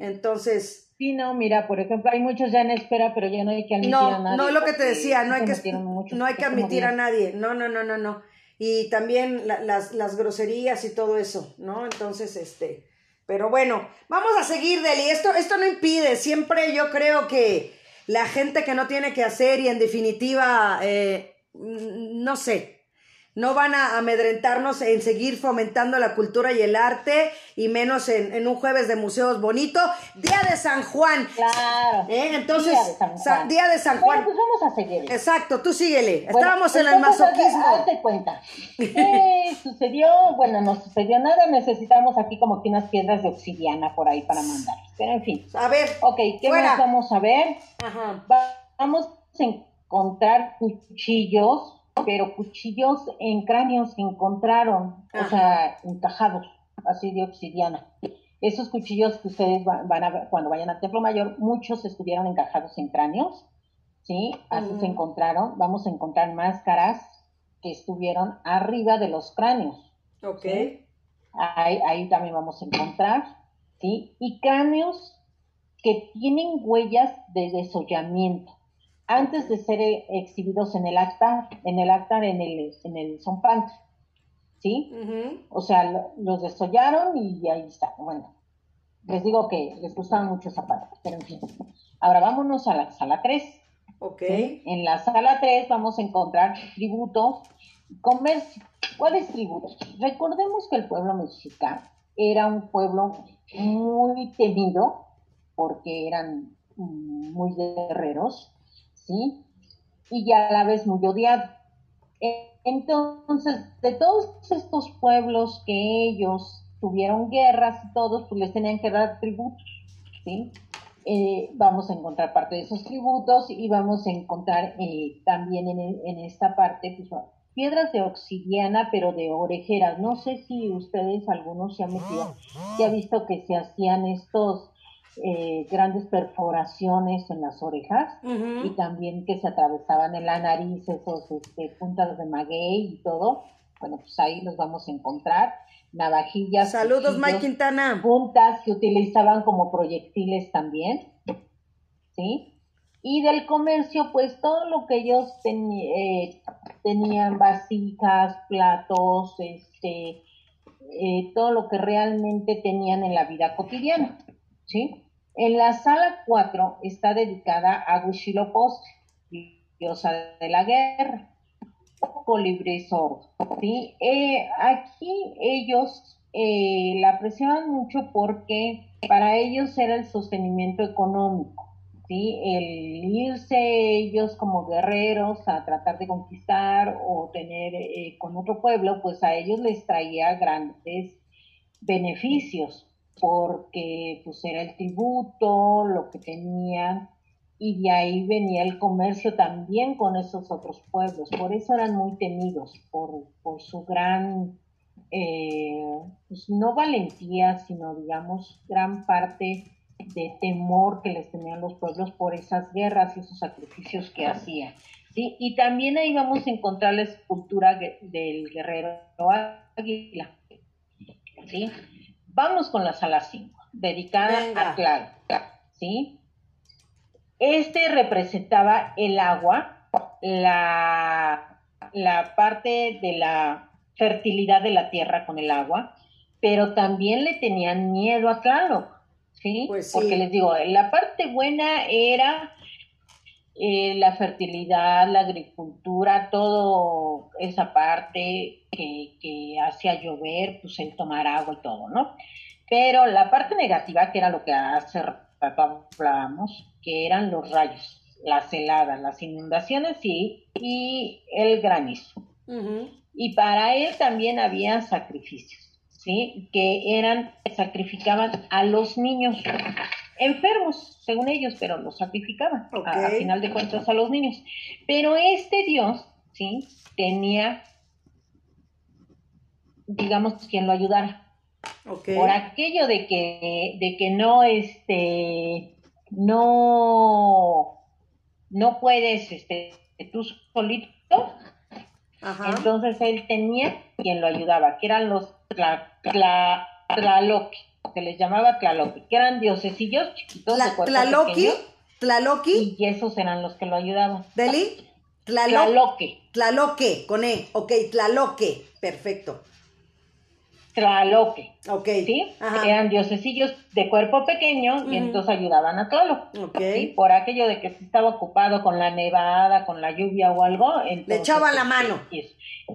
Entonces,
Sí, no, mira, por ejemplo, hay muchos ya en espera, pero ya no hay que admitir a
no,
nadie.
no es lo que te decía, no hay que,
muchos,
no hay que admitir a
10.
nadie, no, no, no, no, no. Y también la- las, las groserías y todo eso, ¿no? Entonces, este, pero bueno, vamos a seguir, Deli. Esto, esto no impide, siempre yo creo que la gente que no tiene que hacer y en definitiva, eh, mm, no sé, no van a amedrentarnos en seguir fomentando la cultura y el arte, y menos en, en un jueves de museos bonito. Día de San Juan.
Claro.
¿Eh? Entonces,
Día de San
Sa-
Juan.
Día de San
Bueno,
Juan.
pues vamos a seguir.
Exacto, tú síguele.
Bueno,
Estábamos en el masoquismo.
Hazte cuenta. ¿Qué *laughs* sucedió? Bueno, no sucedió nada. Necesitamos aquí como que unas piedras de obsidiana por ahí para mandar. Pero en fin.
A ver.
Ok, ¿qué
Fuera.
más vamos a ver?
Ajá.
Va- Vamos a encontrar cuchillos, pero cuchillos en cráneos que encontraron, o sea, encajados, así de obsidiana. Esos cuchillos que ustedes va- van a ver cuando vayan al Templo Mayor, muchos estuvieron encajados en cráneos, ¿sí? Así se encontraron. Vamos a encontrar máscaras que estuvieron arriba de los cráneos.
Ok.
¿sí? Ahí, ahí también vamos a encontrar, ¿sí? Y cráneos que tienen huellas de desollamiento antes de ser eh, exhibidos en el altar, en el altar, en el, en el zompante, ¿sí? O sea, lo- los desollaron y ahí está. Bueno, les digo que les gustaban mucho esa parte, pero en fin. Ahora vámonos a la sala 3.
Ok.
¿sí? En la sala 3 vamos a encontrar tributos, comercio. ¿Cuáles tributos? Recordemos que el pueblo mexicano era un pueblo muy temido porque eran muy guerreros, ¿sí? Y a la vez muy odiado. Eh, Entonces, de todos estos pueblos que ellos tuvieron guerras y todos, pues les tenían que dar tributos, ¿sí? Eh, vamos a encontrar parte de esos tributos y vamos a encontrar eh, también en, el- en esta parte pues, piedras de obsidiana, pero de orejeras. No sé si ustedes, algunos se han metido, se ha visto que se hacían estos eh, grandes perforaciones en las orejas y también que se atravesaban en la nariz esos este, puntas de maguey y todo. Bueno, pues ahí los vamos a encontrar. Navajillas.
Saludos, Mike Quintana.
puntas que utilizaban como proyectiles también, ¿sí? Y del comercio, pues todo lo que ellos teni- eh, tenían, vasijas, platos, este, eh, todo lo que realmente tenían en la vida cotidiana, ¿sí? En la sala 4 está dedicada a Huitzilopochtli, diosa de la guerra, colibrí sordo, ¿sí? Eh, aquí ellos eh, la apreciaban mucho porque para ellos era el sostenimiento económico. El irse ellos como guerreros a tratar de conquistar o tener eh, con otro pueblo, pues a ellos les traía grandes beneficios porque pues era el tributo, lo que tenían y de ahí venía el comercio también con esos otros pueblos. Por eso eran muy temidos, por, por su gran, eh, pues no valentía, sino digamos gran parte de temor que les tenían los pueblos por esas guerras y esos sacrificios que hacían. ¿sí? Y también ahí vamos a encontrar la escultura del guerrero águila. ¿sí? Vamos con la sala 5, dedicada
Venga.
a Claro. ¿sí? Este representaba el agua, la, la parte de la fertilidad de la tierra con el agua, pero también le tenían miedo a Tlaloc, ¿sí?
Pues sí.
Porque les digo, la parte buena era eh, la fertilidad, la agricultura, todo esa parte que, que hacía llover, pues el tomar agua y todo, ¿no? Pero la parte negativa, que era lo que hace rato hablábamos, que eran los rayos, las heladas, las inundaciones y, y el granizo. Y para él también había sacrificios, ¿sí? Que eran, sacrificaban a los niños. Enfermos, según ellos, pero los sacrificaban a, a final de cuentas a los niños. Pero este Dios, ¿sí? Tenía, digamos, quien lo ayudara. Por aquello de que, de que no, este, no, no puedes, este, tú solito,
Ajá.
entonces él tenía quien lo ayudaba, que eran los tla, tla- se les llamaba Tlaloque, que eran diosecillos chiquitos de
Tla-
cuerpo
Tlaloqui,
pequeño,
Tlaloqui,
y esos eran los que lo ayudaban.
Deli, Tlalo-
Tlaloque,
Tlaloque, con E, ok, Tlaloque, perfecto,
Tlaloque,
ok,
¿sí?
Ajá.
Eran diosecillos de cuerpo pequeño y entonces ayudaban a Tlaloc.
ok,
¿sí? Por aquello de que si estaba ocupado con la nevada, con la lluvia o algo, entonces,
Le echaban la mano.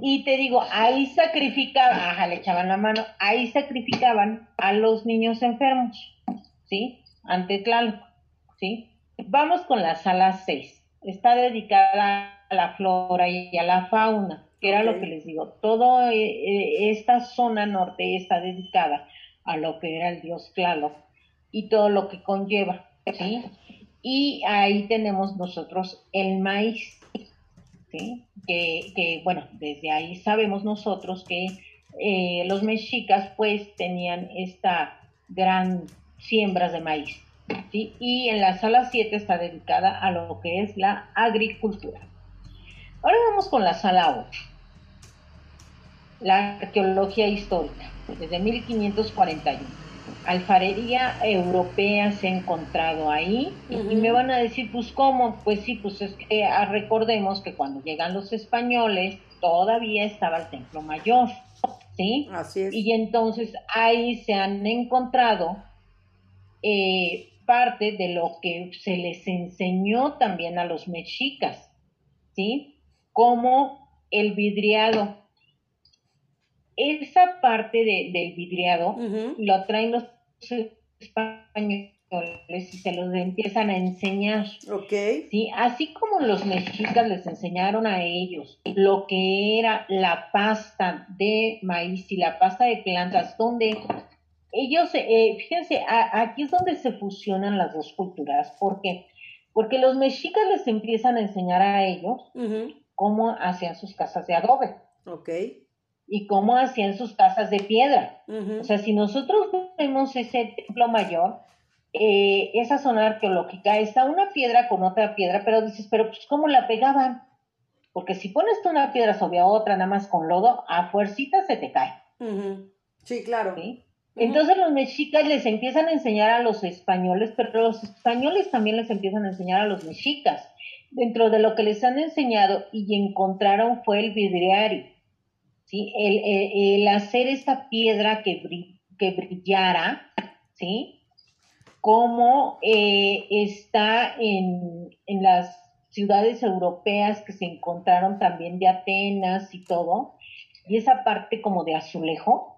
Y te digo, ahí sacrificaban, ajá, le echaban la mano, ahí sacrificaban a los niños enfermos, ¿sí? Ante Tlaloc, ¿sí? Vamos con la sala 6. Está dedicada a la flora y a la fauna, que era lo que les digo. Toda esta zona norte está dedicada a lo que era el dios Tlaloc y todo lo que conlleva, ¿sí? Y ahí tenemos nosotros el maíz, ¿sí? Que, que, bueno, desde ahí sabemos nosotros que eh, los mexicas pues tenían esta gran siembras de maíz, ¿sí? Y en la sala 7 está dedicada a lo que es la agricultura. Ahora vamos con la sala 8, la arqueología histórica, desde 1541 alfarería europea se ha encontrado ahí y me van a decir, pues cómo, pues sí, pues es que ah, recordemos que cuando llegan los españoles todavía estaba el templo mayor, ¿sí?
así es,
Y entonces ahí se han encontrado eh, parte de lo que se les enseñó también a los mexicas, ¿sí? Como el vidriado. Esa parte de- del vidriado lo traen los españoles y se los empiezan a enseñar.
ok,
¿sí? Así como los mexicas les enseñaron a ellos lo que era la pasta de maíz y la pasta de plantas, donde ellos, eh, fíjense, a- aquí es donde se fusionan las dos culturas. ¿Por qué? Porque los mexicas les empiezan a enseñar a ellos
Ujú.
Cómo hacían sus casas de adobe
ok,
y cómo hacían sus casas de piedra. O sea, si nosotros vemos ese templo mayor, eh, esa zona arqueológica, está una piedra con otra piedra, pero dices, pero pues ¿cómo la pegaban? Porque si pones tú una piedra sobre otra, nada más con lodo, a fuercita se te cae.
Sí, claro,
¿sí? Entonces los mexicas les empiezan a enseñar a los españoles, pero los españoles también les empiezan a enseñar a los mexicas. Dentro de lo que les han enseñado y encontraron fue el vidriario, ¿sí? El, hacer esta piedra que brillara, ¿sí? Como eh, está en, en las ciudades europeas que se encontraron también de Atenas y todo, y esa parte como de azulejo,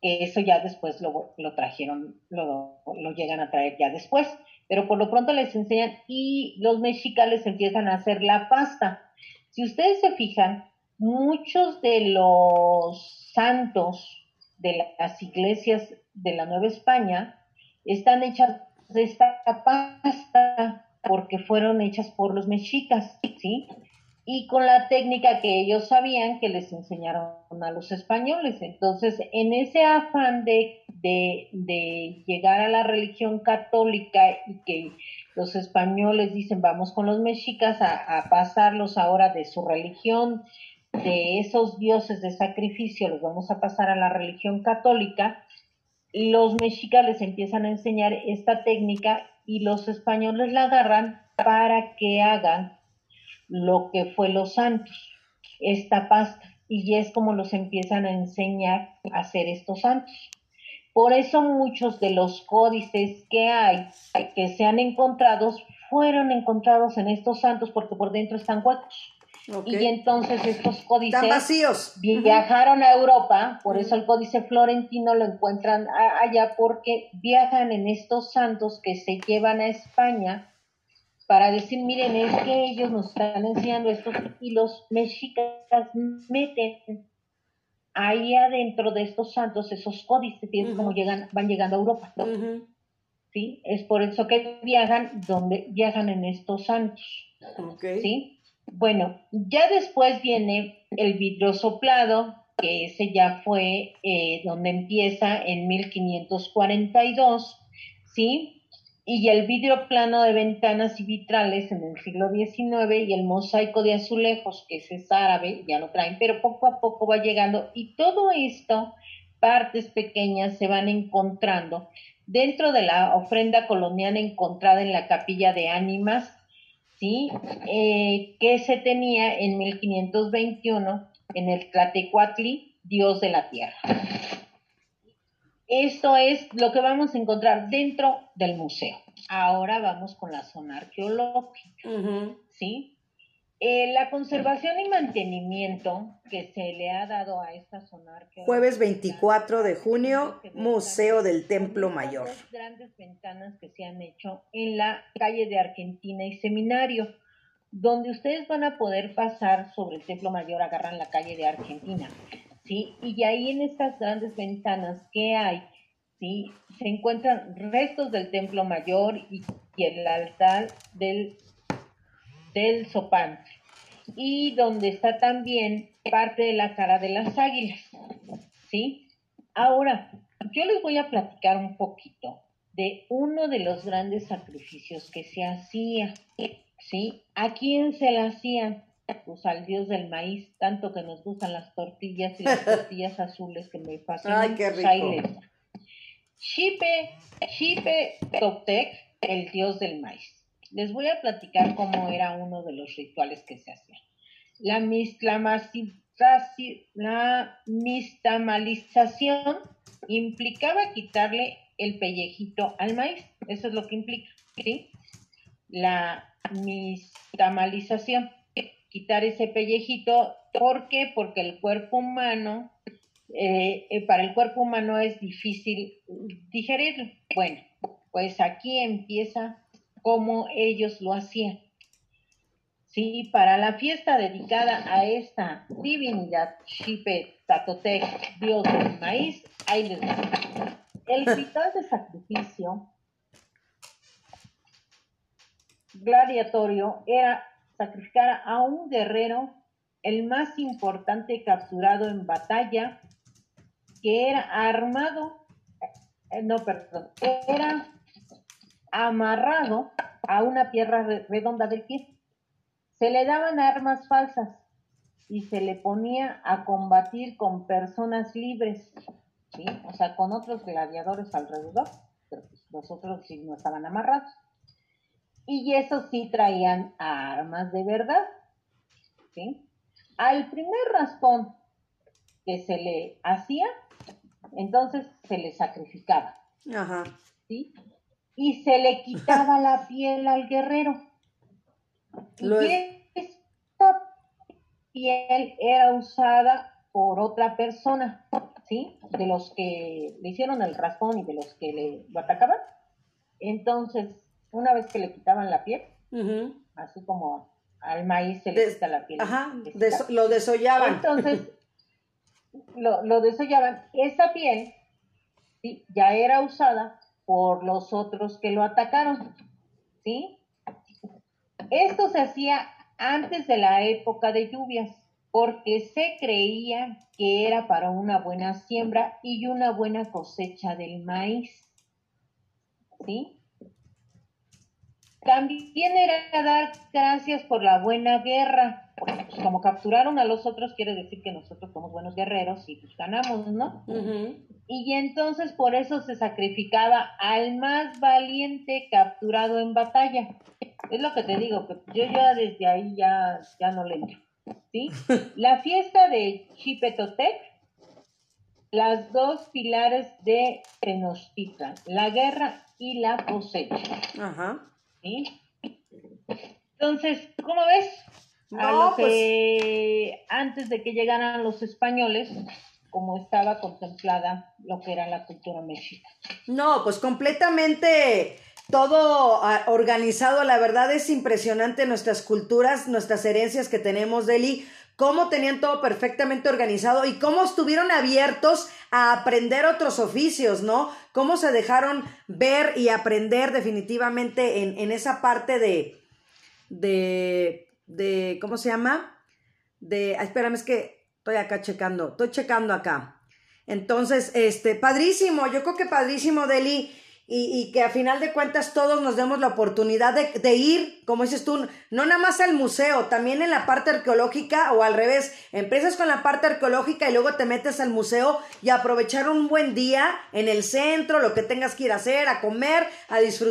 que eso ya después lo, lo trajeron, lo, lo llegan a traer ya después, pero por lo pronto les enseñan y los mexicales empiezan a hacer la pasta. Si ustedes se fijan, muchos de los santos de las iglesias de la Nueva España están hechas de esta pasta porque fueron hechas por los mexicas, ¿sí? Y con la técnica que ellos sabían que les enseñaron a los españoles. Entonces, en ese afán de, de, llegar a la religión católica y que los españoles dicen vamos con los mexicas a, a pasarlos ahora de su religión, de esos dioses de sacrificio, los vamos a pasar a la religión católica, los mexicas les empiezan a enseñar esta técnica y los españoles la agarran para que hagan lo que fue los santos, esta pasta, y es como los empiezan a enseñar a hacer estos santos. Por eso muchos de los códices que hay, que se han encontrado, fueron encontrados en estos santos porque por dentro están huecos. Y entonces estos códices
Están vacíos.
viajaron a Europa, por eso el códice florentino lo encuentran allá, porque viajan en estos santos que se llevan a España para decir, miren, es que ellos nos están enseñando esto y los mexicas meten ahí adentro de estos santos esos códices y es como llegan, van llegando a Europa.
Ujú.
¿sí? Es por eso que viajan donde viajan en estos santos. ¿sí? Bueno, ya después viene el vidrio soplado, que ese ya fue eh, donde empieza en 1542, ¿sí? Y el vidrio plano de ventanas y vitrales en el siglo XIX y el mosaico de azulejos, que es árabe, ya lo traen, pero poco a poco va llegando y todo esto, partes pequeñas, se van encontrando dentro de la ofrenda colonial encontrada en la capilla de ánimas, ¿sí? Eh, que se tenía en 1521 en el Tlatecuatli, dios de la tierra. Esto es lo que vamos a encontrar dentro del museo. Ahora vamos con la zona arqueológica. ¿sí? Eh, la conservación y mantenimiento que se le ha dado a esta zona arqueológica.
Jueves 24 de junio, Museo del Templo Mayor.
grandes ventanas que se han hecho en la calle de Argentina y Seminario, donde ustedes van a poder pasar sobre el Templo Mayor, agarran la calle de Argentina, ¿sí? Y ahí en estas grandes ventanas que hay, ¿sí? Se encuentran restos del Templo Mayor y, el altar del, del sopante. Y donde está también parte de la cara de las águilas, ¿sí? Ahora, yo les voy a platicar un poquito de uno de los grandes sacrificios que se hacía, ¿sí? ¿A quién se le hacían? Pues al dios del maíz, tanto que nos gustan las tortillas y las *laughs* tortillas azules que me fascinan.
Ay, qué
pues
rico.
Xipe, Xipe Toptec, el dios del maíz. Les voy a platicar cómo era uno de los rituales que se hacían. La, la mistamalización implicaba quitarle el pellejito al maíz. Eso es lo que implica, ¿sí? La mistamalización, quitar ese pellejito. ¿Por qué? Porque el cuerpo humano, eh, eh, para el cuerpo humano es difícil digerirlo. Bueno, pues aquí empieza cómo ellos lo hacían. Sí, para la fiesta dedicada a esta divinidad, Xipe Tatotec, dios del maíz, ahí les va. El ritual de sacrificio gladiatorio era sacrificar a un guerrero, el más importante capturado en batalla, que era armado, eh, no, perdón, era amarrado a una piedra re- redonda del pie. Se le daban armas falsas y se le ponía a combatir con personas libres, ¿sí? O sea, con otros gladiadores alrededor, pero pues los otros sí no estaban amarrados. Y esos sí traían armas de verdad, ¿sí? Al primer raspón que se le hacía, entonces se le sacrificaba.
Ajá.
¿sí? Y se le quitaba la piel al guerrero.
Lo
y esta piel era usada por otra persona, ¿sí? De los que le hicieron el raspón y de los que le lo atacaban. Entonces, una vez que le quitaban la piel, así como al maíz se le
Des-
quita la piel.
Ajá, des-
quita-
lo desollaban.
entonces, lo, lo desollaban. Esa piel ¿sí? ya era usada por los otros que lo atacaron. ¿sí? Esto se hacía antes de la época de lluvias, porque se creía que era para una buena siembra y una buena cosecha del maíz. ¿Sí? También era dar gracias por la buena guerra. Porque, pues, como capturaron a los otros, quiere decir que nosotros somos buenos guerreros y pues ganamos, ¿no? Y entonces por eso se sacrificaba al más valiente capturado en batalla. Es lo que te digo, que yo ya desde ahí ya, ya no le entro. ¿sí? *laughs* La fiesta de Chipetotec, las dos pilares de Tenochtitlan, la guerra y la cosecha.
Ajá.
¿Sí? Entonces, ¿cómo ves? A
No,
lo que antes de que llegaran los españoles, como estaba contemplada lo que era la cultura mexica.
No, pues completamente todo ah, organizado. La verdad es impresionante nuestras culturas, nuestras herencias que tenemos, Deli, cómo tenían todo perfectamente organizado y cómo estuvieron abiertos a aprender otros oficios, ¿no? Cómo se dejaron ver y aprender definitivamente en, en esa parte de, de, de, ¿cómo se llama? De, espérame, es que estoy acá checando, estoy checando acá. Entonces, este, padrísimo, yo creo que padrísimo, Deli y, y, que a final de cuentas todos nos demos la oportunidad de, de, ir, como dices tú, no nada más al museo, también en la parte arqueológica o al revés, empiezas con la parte arqueológica y luego te metes al museo y aprovechar un buen día en el centro, lo que tengas que ir a hacer, a comer, a disfrutar